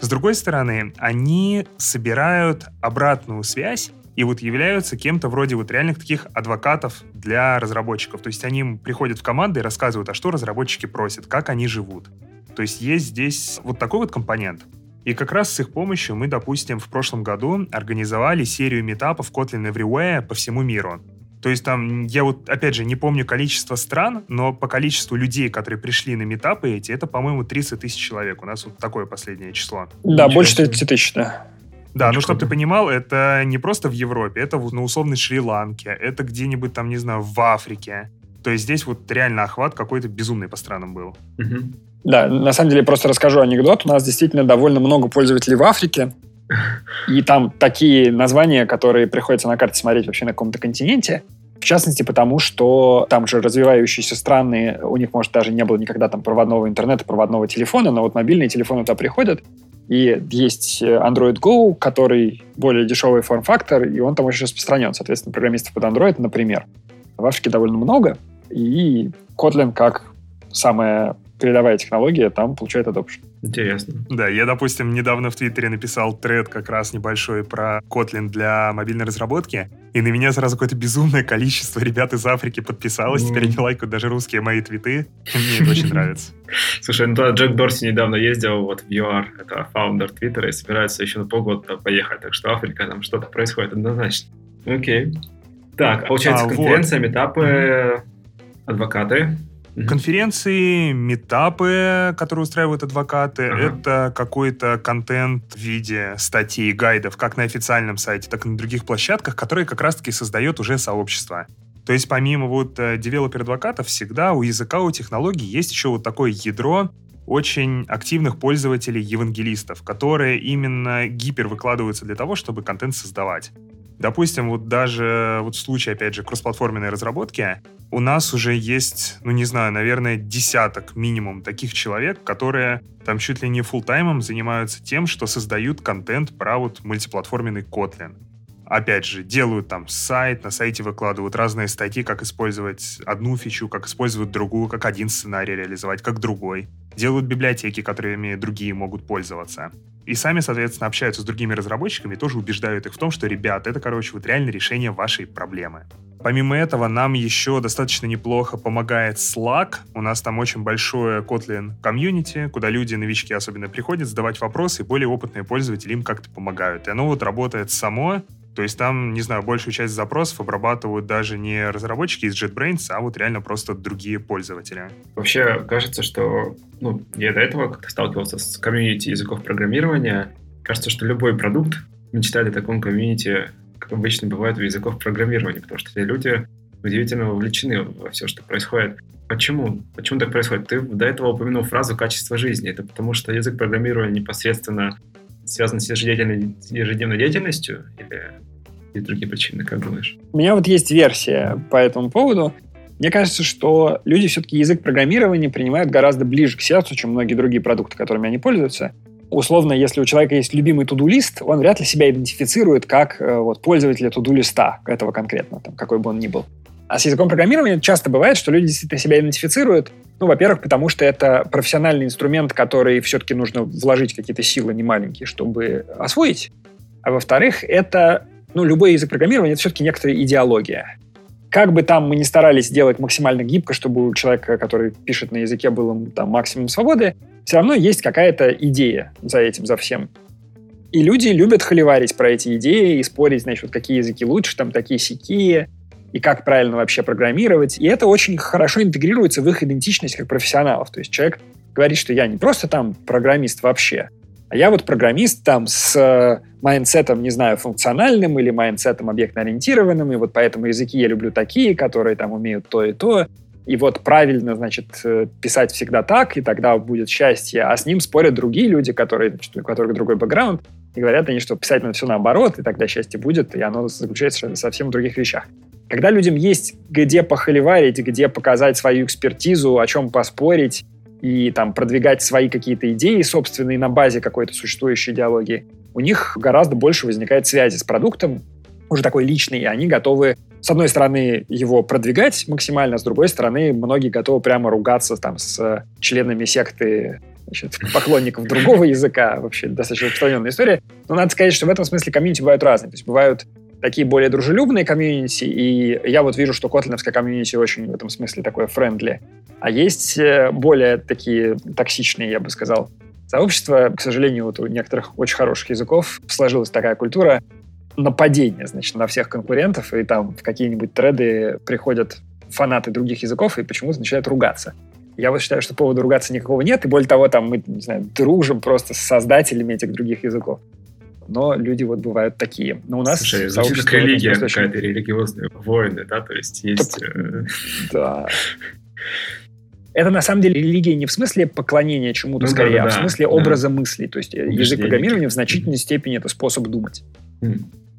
С другой стороны, они собирают обратную связь и вот являются кем-то вроде вот реальных таких адвокатов для разработчиков. То есть они приходят в команды и рассказывают, а что разработчики просят, как они живут. То есть есть здесь вот такой вот компонент. И как раз с их помощью мы, допустим, в прошлом году организовали серию метапов Kotlin Everywhere по всему миру. То есть там, я вот, опять же, не помню количество стран, но по количеству людей, которые пришли на метапы эти, это, по-моему, 30 тысяч человек. У нас вот такое последнее число. Да, Ничего больше 30 тысяч, да. Да, ну чтобы ты понимал, это не просто в Европе, это на условной Шри-Ланке, это где-нибудь там, не знаю, в Африке. То есть здесь вот реально охват какой-то безумный по странам был. Угу. Да, на самом деле просто расскажу анекдот. У нас действительно довольно много пользователей в Африке. И там такие названия, которые приходится на карте смотреть вообще на каком-то континенте. В частности, потому что там же развивающиеся страны, у них, может, даже не было никогда там проводного интернета, проводного телефона, но вот мобильные телефоны туда приходят, и есть э, Android Go, который более дешевый форм-фактор, и он там очень распространен. Соответственно, программистов под Android, например, в Африке довольно много, и Kotlin как самая передовая технология там получает adoption. Интересно. Да, я, допустим, недавно в Твиттере написал тред как раз небольшой про Kotlin для мобильной разработки, и на меня сразу какое-то безумное количество ребят из Африки подписалось, mm. теперь они лайкают даже русские мои твиты, мне это очень нравится. *laughs* Слушай, ну туда Джек Дорси недавно ездил вот в UR, это фаундер Твиттера, и собирается еще на полгода поехать, так что Африка, там что-то происходит однозначно. Окей. Так, получается, а, конференция, вот. метапы, адвокаты, Конференции, митапы, которые устраивают адвокаты, ага. это какой-то контент в виде статей, гайдов, как на официальном сайте, так и на других площадках, которые как раз-таки создает уже сообщество. То есть помимо вот э, developer-адвокатов, всегда у языка, у технологий есть еще вот такое ядро очень активных пользователей, евангелистов, которые именно гипер выкладываются для того, чтобы контент создавать. Допустим, вот даже вот в случае, опять же, кроссплатформенной разработки, у нас уже есть, ну не знаю, наверное, десяток минимум таких человек, которые там чуть ли не full таймом занимаются тем, что создают контент про вот мультиплатформенный Kotlin. Опять же, делают там сайт, на сайте выкладывают разные статьи, как использовать одну фичу, как использовать другую, как один сценарий реализовать, как другой. Делают библиотеки, которыми другие могут пользоваться. И сами, соответственно, общаются с другими разработчиками и тоже убеждают их в том, что, ребят, это, короче, вот реально решение вашей проблемы. Помимо этого, нам еще достаточно неплохо помогает Slack. У нас там очень большое Kotlin комьюнити, куда люди, новички особенно, приходят задавать вопросы, и более опытные пользователи им как-то помогают. И оно вот работает само, то есть там, не знаю, большую часть запросов обрабатывают даже не разработчики из JetBrains, а вот реально просто другие пользователи. Вообще, кажется, что... Ну, я до этого как-то сталкивался с комьюнити языков программирования. Кажется, что любой продукт мечтает о таком комьюнити, как обычно бывает у языков программирования, потому что эти люди удивительно вовлечены во все, что происходит. Почему? Почему так происходит? Ты до этого упомянул фразу «качество жизни». Это потому что язык программирования непосредственно связано с ежедневной, ежедневной деятельностью или и другие причины, как думаешь? У меня вот есть версия по этому поводу. Мне кажется, что люди все-таки язык программирования принимают гораздо ближе к сердцу, чем многие другие продукты, которыми они пользуются. Условно, если у человека есть любимый туду-лист, он вряд ли себя идентифицирует как э, вот, пользователя туду-листа этого конкретно, там, какой бы он ни был. А с языком программирования часто бывает, что люди действительно себя идентифицируют. Ну, во-первых, потому что это профессиональный инструмент, который все-таки нужно вложить какие-то силы немаленькие, чтобы освоить. А во-вторых, это, ну, любой язык программирования, это все-таки некоторая идеология. Как бы там мы ни старались сделать максимально гибко, чтобы у человека, который пишет на языке, был там максимум свободы, все равно есть какая-то идея за этим, за всем. И люди любят холиварить про эти идеи и спорить, значит, вот какие языки лучше, там такие сякие и как правильно вообще программировать. И это очень хорошо интегрируется в их идентичность как профессионалов. То есть человек говорит, что я не просто там программист вообще, а я вот программист там с э, mindset ом, не знаю, функциональным или mindset ом объектно-ориентированным, и вот поэтому языки я люблю такие, которые там умеют то и то. И вот правильно, значит, э, писать всегда так, и тогда будет счастье. А с ним спорят другие люди, которые, значит, у которых другой бэкграунд, и говорят они, что писать надо все наоборот, и тогда счастье будет, и оно заключается совсем в других вещах. Когда людям есть где похоливарить, где показать свою экспертизу, о чем поспорить и там продвигать свои какие-то идеи собственные на базе какой-то существующей идеологии, у них гораздо больше возникает связи с продуктом, уже такой личный, и они готовы, с одной стороны, его продвигать максимально, с другой стороны, многие готовы прямо ругаться там с членами секты значит, поклонников другого языка, вообще достаточно распространенная история. Но надо сказать, что в этом смысле комьюнити бывают разные. То есть бывают такие более дружелюбные комьюнити, и я вот вижу, что котлиновская комьюнити очень в этом смысле такое friendly. А есть э, более такие токсичные, я бы сказал, сообщества. К сожалению, вот у некоторых очень хороших языков сложилась такая культура нападения, значит, на всех конкурентов, и там в какие-нибудь треды приходят фанаты других языков и почему-то начинают ругаться. Я вот считаю, что повода ругаться никакого нет, и более того, там мы, не знаю, дружим просто с создателями этих других языков но люди вот бывают такие. Но у нас Слушай, звучит как религия какая-то, религиозные войны, да, то есть есть... Э, да. Это на самом деле религия не в смысле поклонения чему-то ну, скорее, да, да, а в смысле да. образа мысли. То есть Убеждение. язык программирования в значительной степени это способ думать.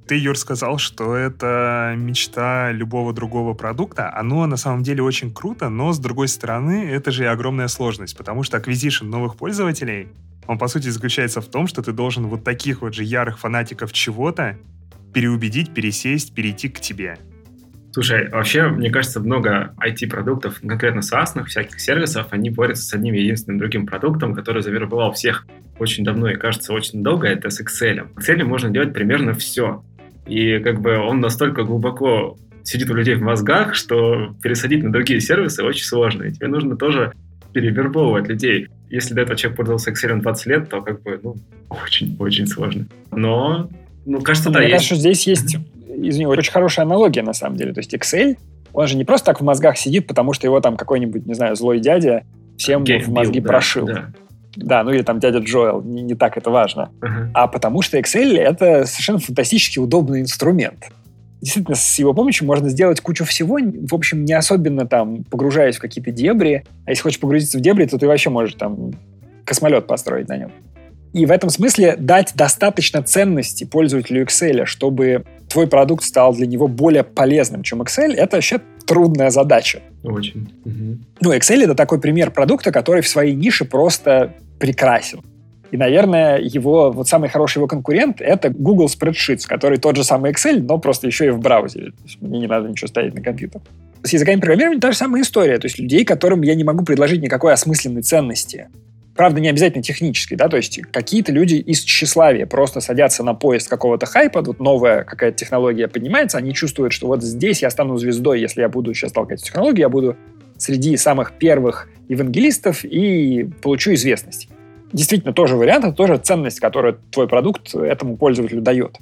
Ты, Юр, сказал, что это мечта любого другого продукта. Оно на самом деле очень круто, но с другой стороны, это же и огромная сложность, потому что acquisition новых пользователей он, по сути, заключается в том, что ты должен вот таких вот же ярых фанатиков чего-то переубедить, пересесть, перейти к тебе. Слушай, вообще, мне кажется, много IT-продуктов, конкретно SaaS, всяких сервисов, они борются с одним единственным другим продуктом, который завербовал всех очень давно и, кажется, очень долго, это с Excel. В Excel можно делать примерно все. И как бы он настолько глубоко сидит у людей в мозгах, что пересадить на другие сервисы очень сложно. И тебе нужно тоже перевербовывать людей. Если до этого человек пользовался Excel 20 лет, то как бы, ну, очень-очень сложно. Но, ну, кажется, да, Мне есть. кажется, что здесь есть, извини, очень хорошая аналогия, на самом деле. То есть Excel, он же не просто так в мозгах сидит, потому что его там какой-нибудь, не знаю, злой дядя всем Game в мозги Bill, прошил. Да, да. Да, ну или там дядя Джоэл, не, не так это важно. Uh-huh. А потому что Excel — это совершенно фантастически удобный инструмент действительно с его помощью можно сделать кучу всего, в общем, не особенно там погружаясь в какие-то дебри. А если хочешь погрузиться в дебри, то ты вообще можешь там космолет построить на нем. И в этом смысле дать достаточно ценности пользователю Excel, чтобы твой продукт стал для него более полезным, чем Excel, это вообще трудная задача. Очень. Угу. Ну, Excel — это такой пример продукта, который в своей нише просто прекрасен. И, наверное, его вот самый хороший его конкурент — это Google Spreadsheets, который тот же самый Excel, но просто еще и в браузере. Мне не надо ничего ставить на компьютер. С языками программирования та же самая история. То есть людей, которым я не могу предложить никакой осмысленной ценности. Правда, не обязательно технической, да, то есть какие-то люди из тщеславия просто садятся на поезд какого-то хайпа, вот новая какая-то технология поднимается, они чувствуют, что вот здесь я стану звездой, если я буду сейчас толкать технологию, я буду среди самых первых евангелистов и получу известность действительно тоже вариант, это тоже ценность, которую твой продукт этому пользователю дает.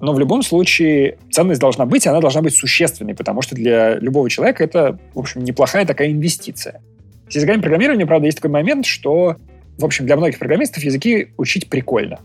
Но в любом случае ценность должна быть, и она должна быть существенной, потому что для любого человека это, в общем, неплохая такая инвестиция. С языками программирования, правда, есть такой момент, что, в общем, для многих программистов языки учить прикольно.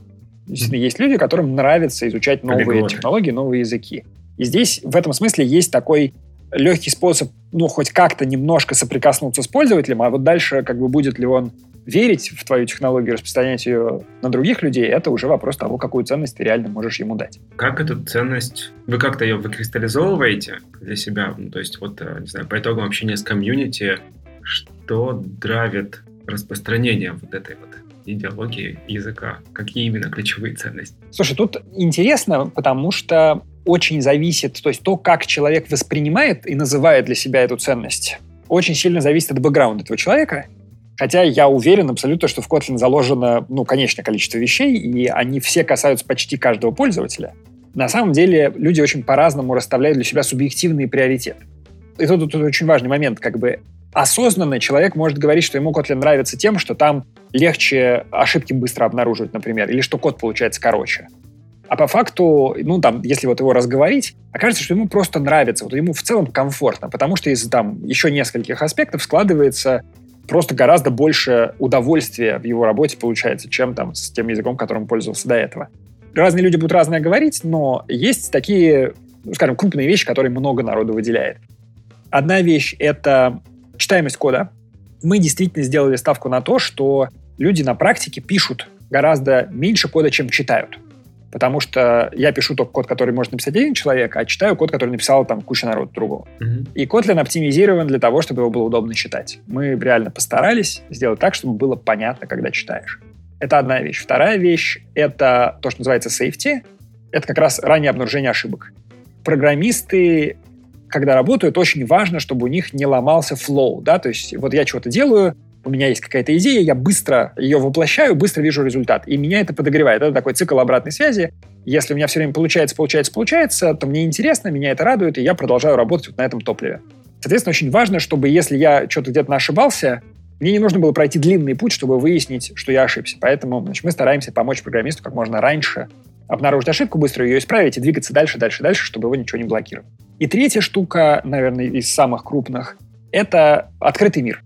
Действительно, есть люди, которым нравится изучать новые Полиглоты. технологии, новые языки. И здесь в этом смысле есть такой легкий способ, ну, хоть как-то немножко соприкоснуться с пользователем, а вот дальше как бы будет ли он верить в твою технологию, распространять ее на других людей, это уже вопрос того, какую ценность ты реально можешь ему дать. Как эту ценность, вы как-то ее выкристаллизовываете для себя? Ну, то есть вот, э, не знаю, по итогам общения с комьюнити, что драйвит распространение вот этой вот идеологии языка? Какие именно ключевые ценности? Слушай, тут интересно, потому что очень зависит, то есть то, как человек воспринимает и называет для себя эту ценность, очень сильно зависит от бэкграунда этого человека. Хотя я уверен абсолютно, что в Kotlin заложено, ну, конечное количество вещей, и они все касаются почти каждого пользователя. На самом деле люди очень по-разному расставляют для себя субъективные приоритеты. И тут, тут очень важный момент, как бы осознанно человек может говорить, что ему Kotlin нравится тем, что там легче ошибки быстро обнаруживать, например, или что код получается короче. А по факту, ну, там, если вот его разговорить, окажется, что ему просто нравится, вот ему в целом комфортно, потому что из там еще нескольких аспектов складывается просто гораздо больше удовольствия в его работе получается, чем там с тем языком, которым пользовался до этого. Разные люди будут разное говорить, но есть такие, ну, скажем, крупные вещи, которые много народу выделяет. Одна вещь — это читаемость кода. Мы действительно сделали ставку на то, что люди на практике пишут гораздо меньше кода, чем читают. Потому что я пишу только код, который может написать один человек, а читаю код, который написал там куча народу другого. Mm-hmm. И Kotlin оптимизирован для того, чтобы его было удобно читать. Мы реально постарались сделать так, чтобы было понятно, когда читаешь. Это одна вещь. Вторая вещь — это то, что называется safety. Это как раз раннее обнаружение ошибок. Программисты когда работают, очень важно, чтобы у них не ломался флоу, да, то есть вот я что-то делаю, у меня есть какая-то идея, я быстро ее воплощаю, быстро вижу результат, и меня это подогревает. Это такой цикл обратной связи. Если у меня все время получается, получается, получается, то мне интересно, меня это радует, и я продолжаю работать вот на этом топливе. Соответственно, очень важно, чтобы если я что-то где-то ошибался, мне не нужно было пройти длинный путь, чтобы выяснить, что я ошибся. Поэтому значит, мы стараемся помочь программисту как можно раньше обнаружить ошибку, быстро ее исправить и двигаться дальше, дальше, дальше, чтобы его ничего не блокировать. И третья штука, наверное, из самых крупных, это открытый мир.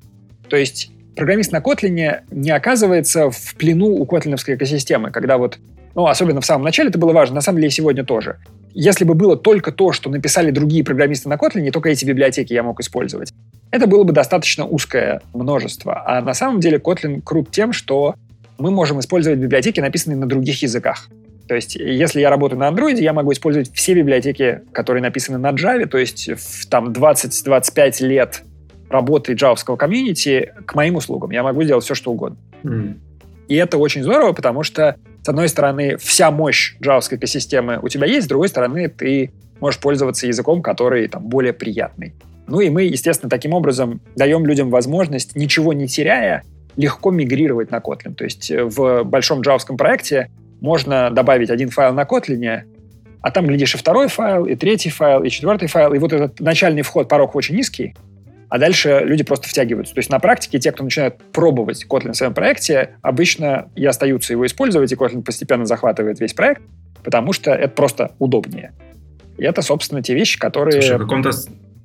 То есть программист на Kotlin не оказывается в плену у котлиновской экосистемы, когда вот, ну, особенно в самом начале это было важно, на самом деле и сегодня тоже. Если бы было только то, что написали другие программисты на Kotlin, только эти библиотеки я мог использовать, это было бы достаточно узкое множество. А на самом деле Kotlin крут тем, что мы можем использовать библиотеки, написанные на других языках. То есть, если я работаю на Android, я могу использовать все библиотеки, которые написаны на Java, то есть в там 20-25 лет работы джавского комьюнити к моим услугам. Я могу сделать все, что угодно. Mm. И это очень здорово, потому что, с одной стороны, вся мощь джавской экосистемы у тебя есть, с другой стороны, ты можешь пользоваться языком, который там более приятный. Ну и мы, естественно, таким образом даем людям возможность, ничего не теряя, легко мигрировать на Kotlin. То есть э, в большом джавском проекте можно добавить один файл на Kotlin, а там, глядишь, и второй файл, и третий файл, и четвертый файл, и вот этот начальный вход, порог очень низкий, а дальше люди просто втягиваются. То есть на практике те, кто начинает пробовать Kotlin в своем проекте, обычно и остаются его использовать, и Kotlin постепенно захватывает весь проект, потому что это просто удобнее. И это, собственно, те вещи, которые... Слушай, в каком-то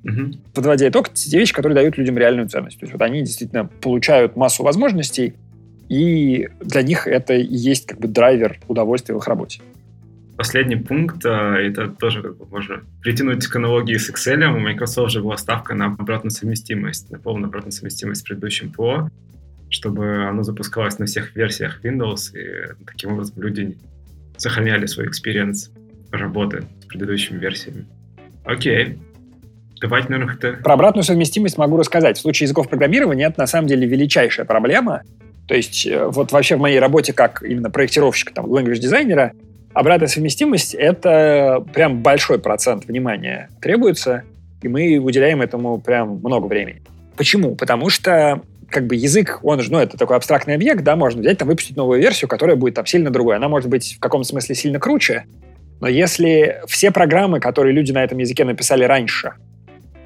Угу. Подводя итог, те вещи, которые дают людям реальную ценность. То есть вот они действительно получают массу возможностей, и для них это и есть как бы драйвер удовольствия в их работе. Последний пункт, а, это тоже как бы можно притянуть к аналогии с Excel. У Microsoft же была ставка на обратную совместимость, на полную обратную совместимость с предыдущим ПО, чтобы оно запускалось на всех версиях Windows, и таким образом люди сохраняли свой experience работы с предыдущими версиями. Окей. Давайте, наверное, это... Про обратную совместимость могу рассказать. В случае языков программирования это на самом деле величайшая проблема, то есть э, вот вообще в моей работе как именно проектировщика, там, language дизайнера, обратная совместимость — это прям большой процент внимания требуется, и мы уделяем этому прям много времени. Почему? Потому что как бы язык, он же, ну, это такой абстрактный объект, да, можно взять, там, выпустить новую версию, которая будет там сильно другой. Она может быть в каком-то смысле сильно круче, но если все программы, которые люди на этом языке написали раньше,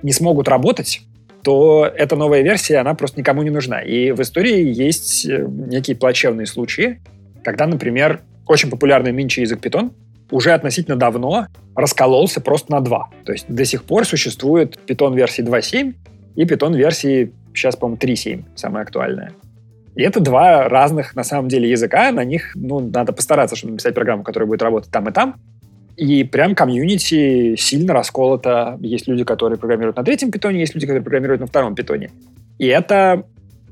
не смогут работать, то эта новая версия, она просто никому не нужна. И в истории есть э, некие плачевные случаи, когда, например, очень популярный нынче язык Python уже относительно давно раскололся просто на два. То есть до сих пор существует Python версии 2.7 и Python версии, сейчас, по-моему, 3.7, самая актуальная. И это два разных, на самом деле, языка. На них ну, надо постараться, чтобы написать программу, которая будет работать там и там. И прям комьюнити сильно расколото. Есть люди, которые программируют на третьем питоне, есть люди, которые программируют на втором питоне. И это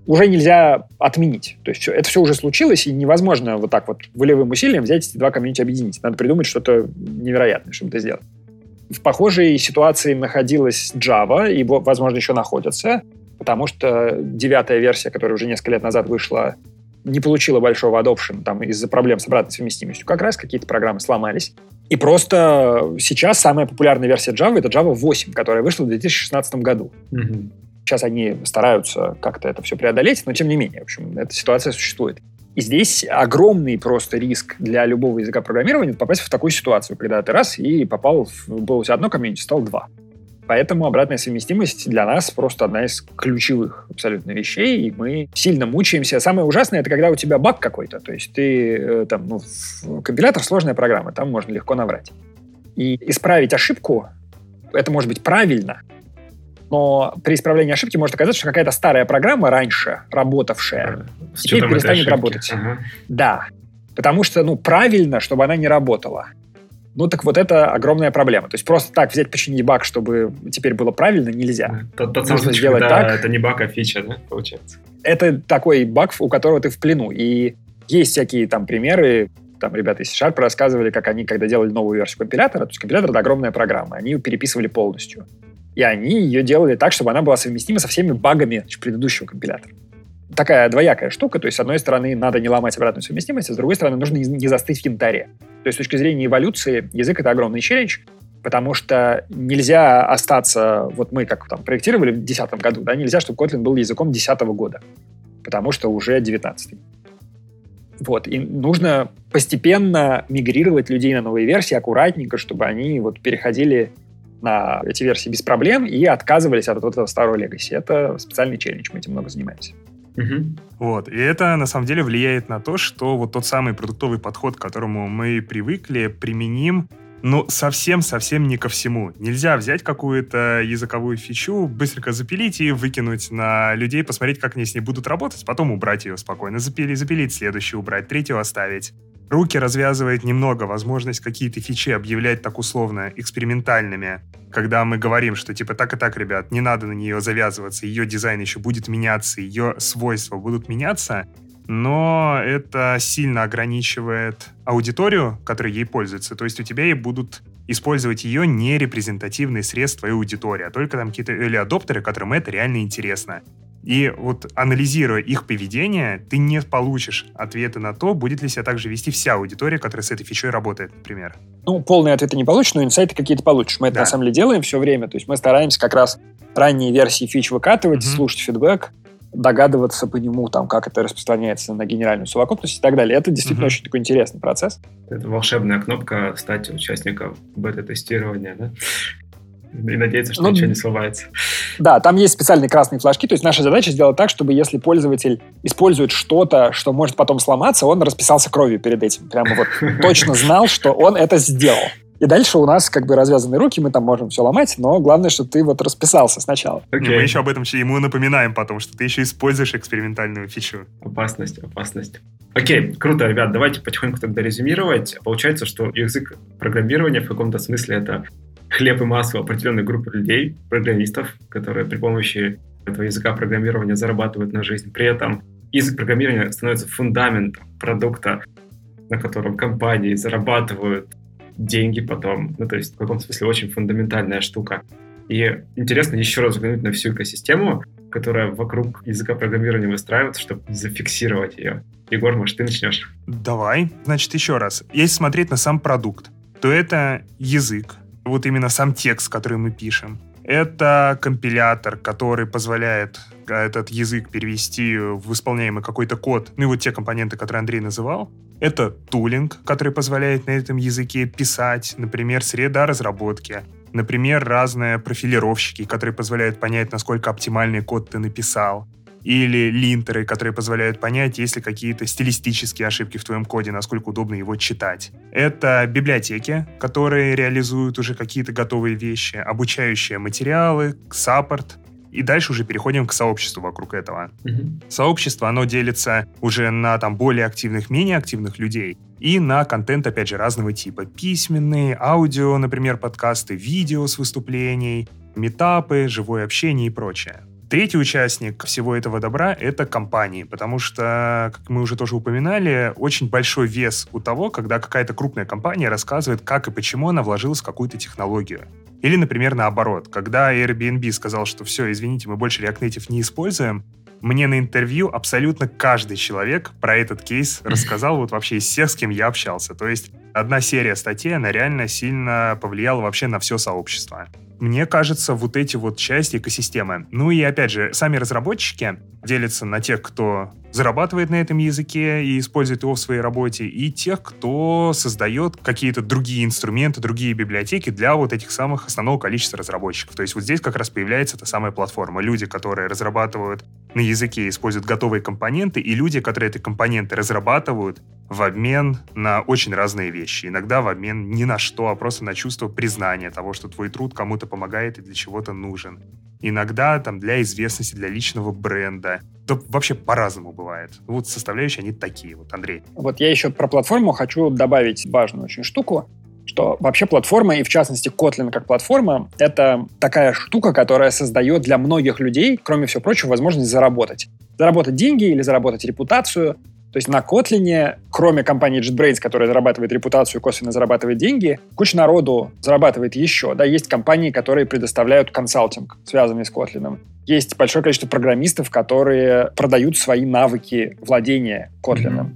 уже нельзя отменить. То есть это все уже случилось, и невозможно вот так вот волевым усилием взять эти два комьюнити объединить. Надо придумать что-то невероятное, чтобы это сделать. В похожей ситуации находилась Java, и, возможно, еще находится, потому что девятая версия, которая уже несколько лет назад вышла, не получила большого adoption там, из-за проблем с обратной совместимостью. Как раз какие-то программы сломались. И просто сейчас самая популярная версия Java — это Java 8, которая вышла в 2016 году. Mm-hmm. Сейчас они стараются как-то это все преодолеть, но тем не менее, в общем, эта ситуация существует. И здесь огромный просто риск для любого языка программирования попасть в такую ситуацию, когда ты раз и попал, в, было у тебя одно комьюнити, стал два. Поэтому обратная совместимость для нас просто одна из ключевых абсолютно вещей, и мы сильно мучаемся. Самое ужасное — это когда у тебя баг какой-то, то есть ты э, там, ну, компилятор — сложная программа, там можно легко наврать. И исправить ошибку — это может быть правильно, но при исправлении ошибки может оказаться, что какая-то старая программа раньше работавшая С теперь перестанет работать. Ага. Да. Потому что, ну, правильно, чтобы она не работала. Ну, так вот это огромная проблема. То есть просто так взять, починить баг, чтобы теперь было правильно, нельзя. Тот, тот Нужно сделать так. Это не баг, а фича, да, получается? Это такой баг, у которого ты в плену. И есть всякие там примеры, там ребята из C-Sharp рассказывали, как они, когда делали новую версию компилятора, то есть компилятор — это огромная программа, они ее переписывали полностью. И они ее делали так, чтобы она была совместима со всеми багами предыдущего компилятора. Такая двоякая штука, то есть, с одной стороны, надо не ломать обратную совместимость, а с другой стороны, нужно не застыть в янтаре. То есть, с точки зрения эволюции, язык — это огромный челлендж, потому что нельзя остаться, вот мы как там проектировали в 2010 году, да, нельзя, чтобы Kotlin был языком 2010 года, потому что уже 19 вот, и нужно постепенно мигрировать людей на новые версии аккуратненько, чтобы они вот переходили на эти версии без проблем и отказывались от вот этого старого легаси. Это специальный челлендж, мы этим много занимаемся. Угу. Вот. И это на самом деле влияет на то, что вот тот самый продуктовый подход, к которому мы привыкли, применим ну, совсем-совсем не ко всему. Нельзя взять какую-то языковую фичу, быстренько запилить и выкинуть на людей, посмотреть, как они с ней будут работать, потом убрать ее спокойно. Запилить, запилить следующую, убрать, третью оставить. Руки развязывает немного возможность какие-то фичи объявлять так условно экспериментальными, когда мы говорим, что типа так и так, ребят, не надо на нее завязываться, ее дизайн еще будет меняться, ее свойства будут меняться, но это сильно ограничивает аудиторию, которая ей пользуется. То есть у тебя и будут использовать ее не репрезентативные средства твоей аудитории, а только там какие-то или адоптеры, которым это реально интересно. И вот анализируя их поведение, ты не получишь ответа на то, будет ли себя также вести вся аудитория, которая с этой фичой работает, например. Ну, полные ответы не получишь, но инсайты какие-то получишь. Мы да. это на самом деле делаем все время. То есть мы стараемся как раз ранние версии фич выкатывать, угу. слушать фидбэк, догадываться по нему, там, как это распространяется на генеральную совокупность и так далее. Это действительно угу. очень такой интересный процесс. Это волшебная кнопка стать участником бета-тестирования, да? и надеяться, что ну, ничего не сломается. Да, там есть специальные красные флажки, то есть наша задача сделать так, чтобы если пользователь использует что-то, что может потом сломаться, он расписался кровью перед этим. Прямо вот точно знал, что он это сделал. И дальше у нас как бы развязаны руки, мы там можем все ломать, но главное, чтобы ты вот расписался сначала. Okay. Мы еще об этом ему напоминаем потом, что ты еще используешь экспериментальную фичу. Опасность, опасность. Окей, круто, ребят, давайте потихоньку тогда резюмировать. Получается, что язык программирования в каком-то смысле это хлеб и масло определенной группы людей, программистов, которые при помощи этого языка программирования зарабатывают на жизнь. При этом язык программирования становится фундаментом продукта, на котором компании зарабатывают деньги потом. Ну, то есть в каком-то смысле очень фундаментальная штука. И интересно еще раз взглянуть на всю экосистему, которая вокруг языка программирования выстраивается, чтобы зафиксировать ее. Егор, может, ты начнешь? Давай. Значит, еще раз. Если смотреть на сам продукт, то это язык, вот именно сам текст, который мы пишем. Это компилятор, который позволяет этот язык перевести в исполняемый какой-то код, ну и вот те компоненты, которые Андрей называл. Это тулинг, который позволяет на этом языке писать, например, среда разработки. Например, разные профилировщики, которые позволяют понять, насколько оптимальный код ты написал или линтеры, которые позволяют понять, есть ли какие-то стилистические ошибки в твоем коде, насколько удобно его читать. Это библиотеки, которые реализуют уже какие-то готовые вещи, обучающие материалы, саппорт, и дальше уже переходим к сообществу вокруг этого. Mm-hmm. Сообщество, оно делится уже на там более активных, менее активных людей и на контент, опять же, разного типа. Письменные, аудио, например, подкасты, видео с выступлений, метапы, живое общение и прочее. Третий участник всего этого добра — это компании, потому что, как мы уже тоже упоминали, очень большой вес у того, когда какая-то крупная компания рассказывает, как и почему она вложилась в какую-то технологию. Или, например, наоборот, когда Airbnb сказал, что все, извините, мы больше React Native не используем, мне на интервью абсолютно каждый человек про этот кейс рассказал вот вообще из всех, с кем я общался. То есть одна серия статей, она реально сильно повлияла вообще на все сообщество. Мне кажется, вот эти вот части экосистемы. Ну и опять же, сами разработчики делятся на тех, кто зарабатывает на этом языке и использует его в своей работе, и тех, кто создает какие-то другие инструменты, другие библиотеки для вот этих самых основного количества разработчиков. То есть вот здесь как раз появляется эта самая платформа. Люди, которые разрабатывают на языке, используют готовые компоненты, и люди, которые эти компоненты разрабатывают в обмен на очень разные вещи. Иногда в обмен ни на что, а просто на чувство признания того, что твой труд кому-то помогает и для чего-то нужен. Иногда там для известности, для личного бренда. То вообще по-разному бывает. Вот составляющие они такие. Вот, Андрей. Вот я еще про платформу хочу добавить важную очень штуку что вообще платформа, и в частности Kotlin как платформа, это такая штука, которая создает для многих людей, кроме всего прочего, возможность заработать. Заработать деньги или заработать репутацию, то есть на Kotlin, кроме компании JetBrains, которая зарабатывает репутацию и косвенно зарабатывает деньги, куча народу зарабатывает еще. Да, есть компании, которые предоставляют консалтинг, связанный с Kotlin. Есть большое количество программистов, которые продают свои навыки владения Kotlin.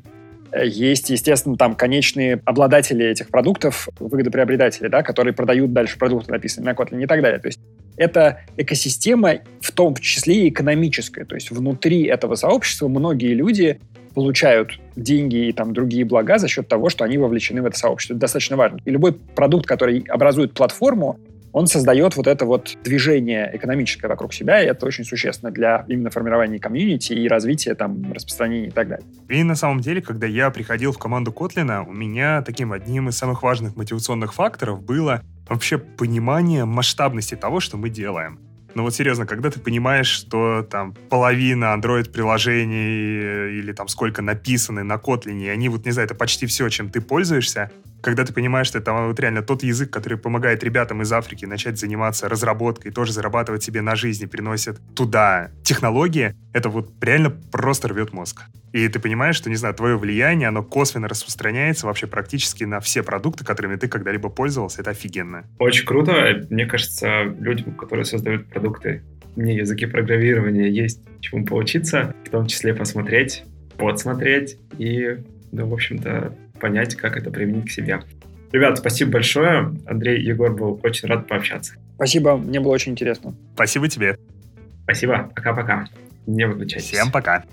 Mm-hmm. Есть, естественно, там конечные обладатели этих продуктов, выгодоприобретатели, да, которые продают дальше продукты, написанные на Kotlin и так далее. То есть это экосистема, в том числе и экономическая. То есть внутри этого сообщества многие люди получают деньги и там другие блага за счет того, что они вовлечены в это сообщество. Это достаточно важно. И любой продукт, который образует платформу, он создает вот это вот движение экономическое вокруг себя, и это очень существенно для именно формирования комьюнити и развития, там, распространения и так далее. И на самом деле, когда я приходил в команду Котлина, у меня таким одним из самых важных мотивационных факторов было вообще понимание масштабности того, что мы делаем. Но вот серьезно, когда ты понимаешь, что там половина Android-приложений или там сколько написаны на Kotlin, и они вот, не знаю, это почти все, чем ты пользуешься, когда ты понимаешь, что это вот реально тот язык, который помогает ребятам из Африки начать заниматься разработкой, тоже зарабатывать себе на жизни, приносит туда технологии, это вот реально просто рвет мозг. И ты понимаешь, что, не знаю, твое влияние, оно косвенно распространяется вообще практически на все продукты, которыми ты когда-либо пользовался. Это офигенно. Очень круто. Мне кажется, людям, которые создают продукты, не языки программирования, есть чему поучиться, в том числе посмотреть, подсмотреть и, ну, в общем-то, понять, как это применить к себе. Ребят, спасибо большое. Андрей Егор был очень рад пообщаться. Спасибо, мне было очень интересно. Спасибо тебе. Спасибо, пока-пока. Не выключайтесь. Всем пока.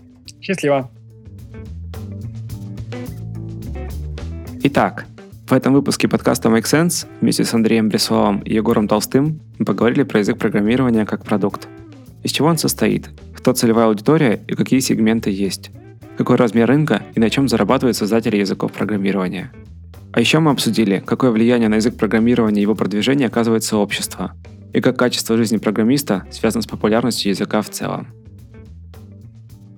Счастливо. Итак, в этом выпуске подкаста Make Sense вместе с Андреем Бресовым и Егором Толстым мы поговорили про язык программирования как продукт. Из чего он состоит, кто целевая аудитория и какие сегменты есть – какой размер рынка и на чем зарабатывают создатели языков программирования. А еще мы обсудили, какое влияние на язык программирования и его продвижение оказывает сообщество, и как качество жизни программиста связано с популярностью языка в целом.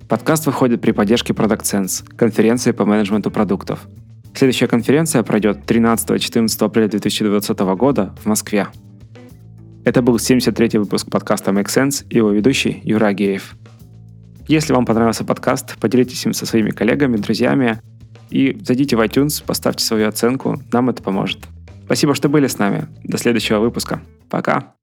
Подкаст выходит при поддержке Product Sense, конференции по менеджменту продуктов. Следующая конференция пройдет 13-14 апреля 2020 года в Москве. Это был 73-й выпуск подкаста Make Sense и его ведущий Юра Агеев. Если вам понравился подкаст, поделитесь им со своими коллегами, друзьями и зайдите в iTunes, поставьте свою оценку, нам это поможет. Спасибо, что были с нами. До следующего выпуска. Пока.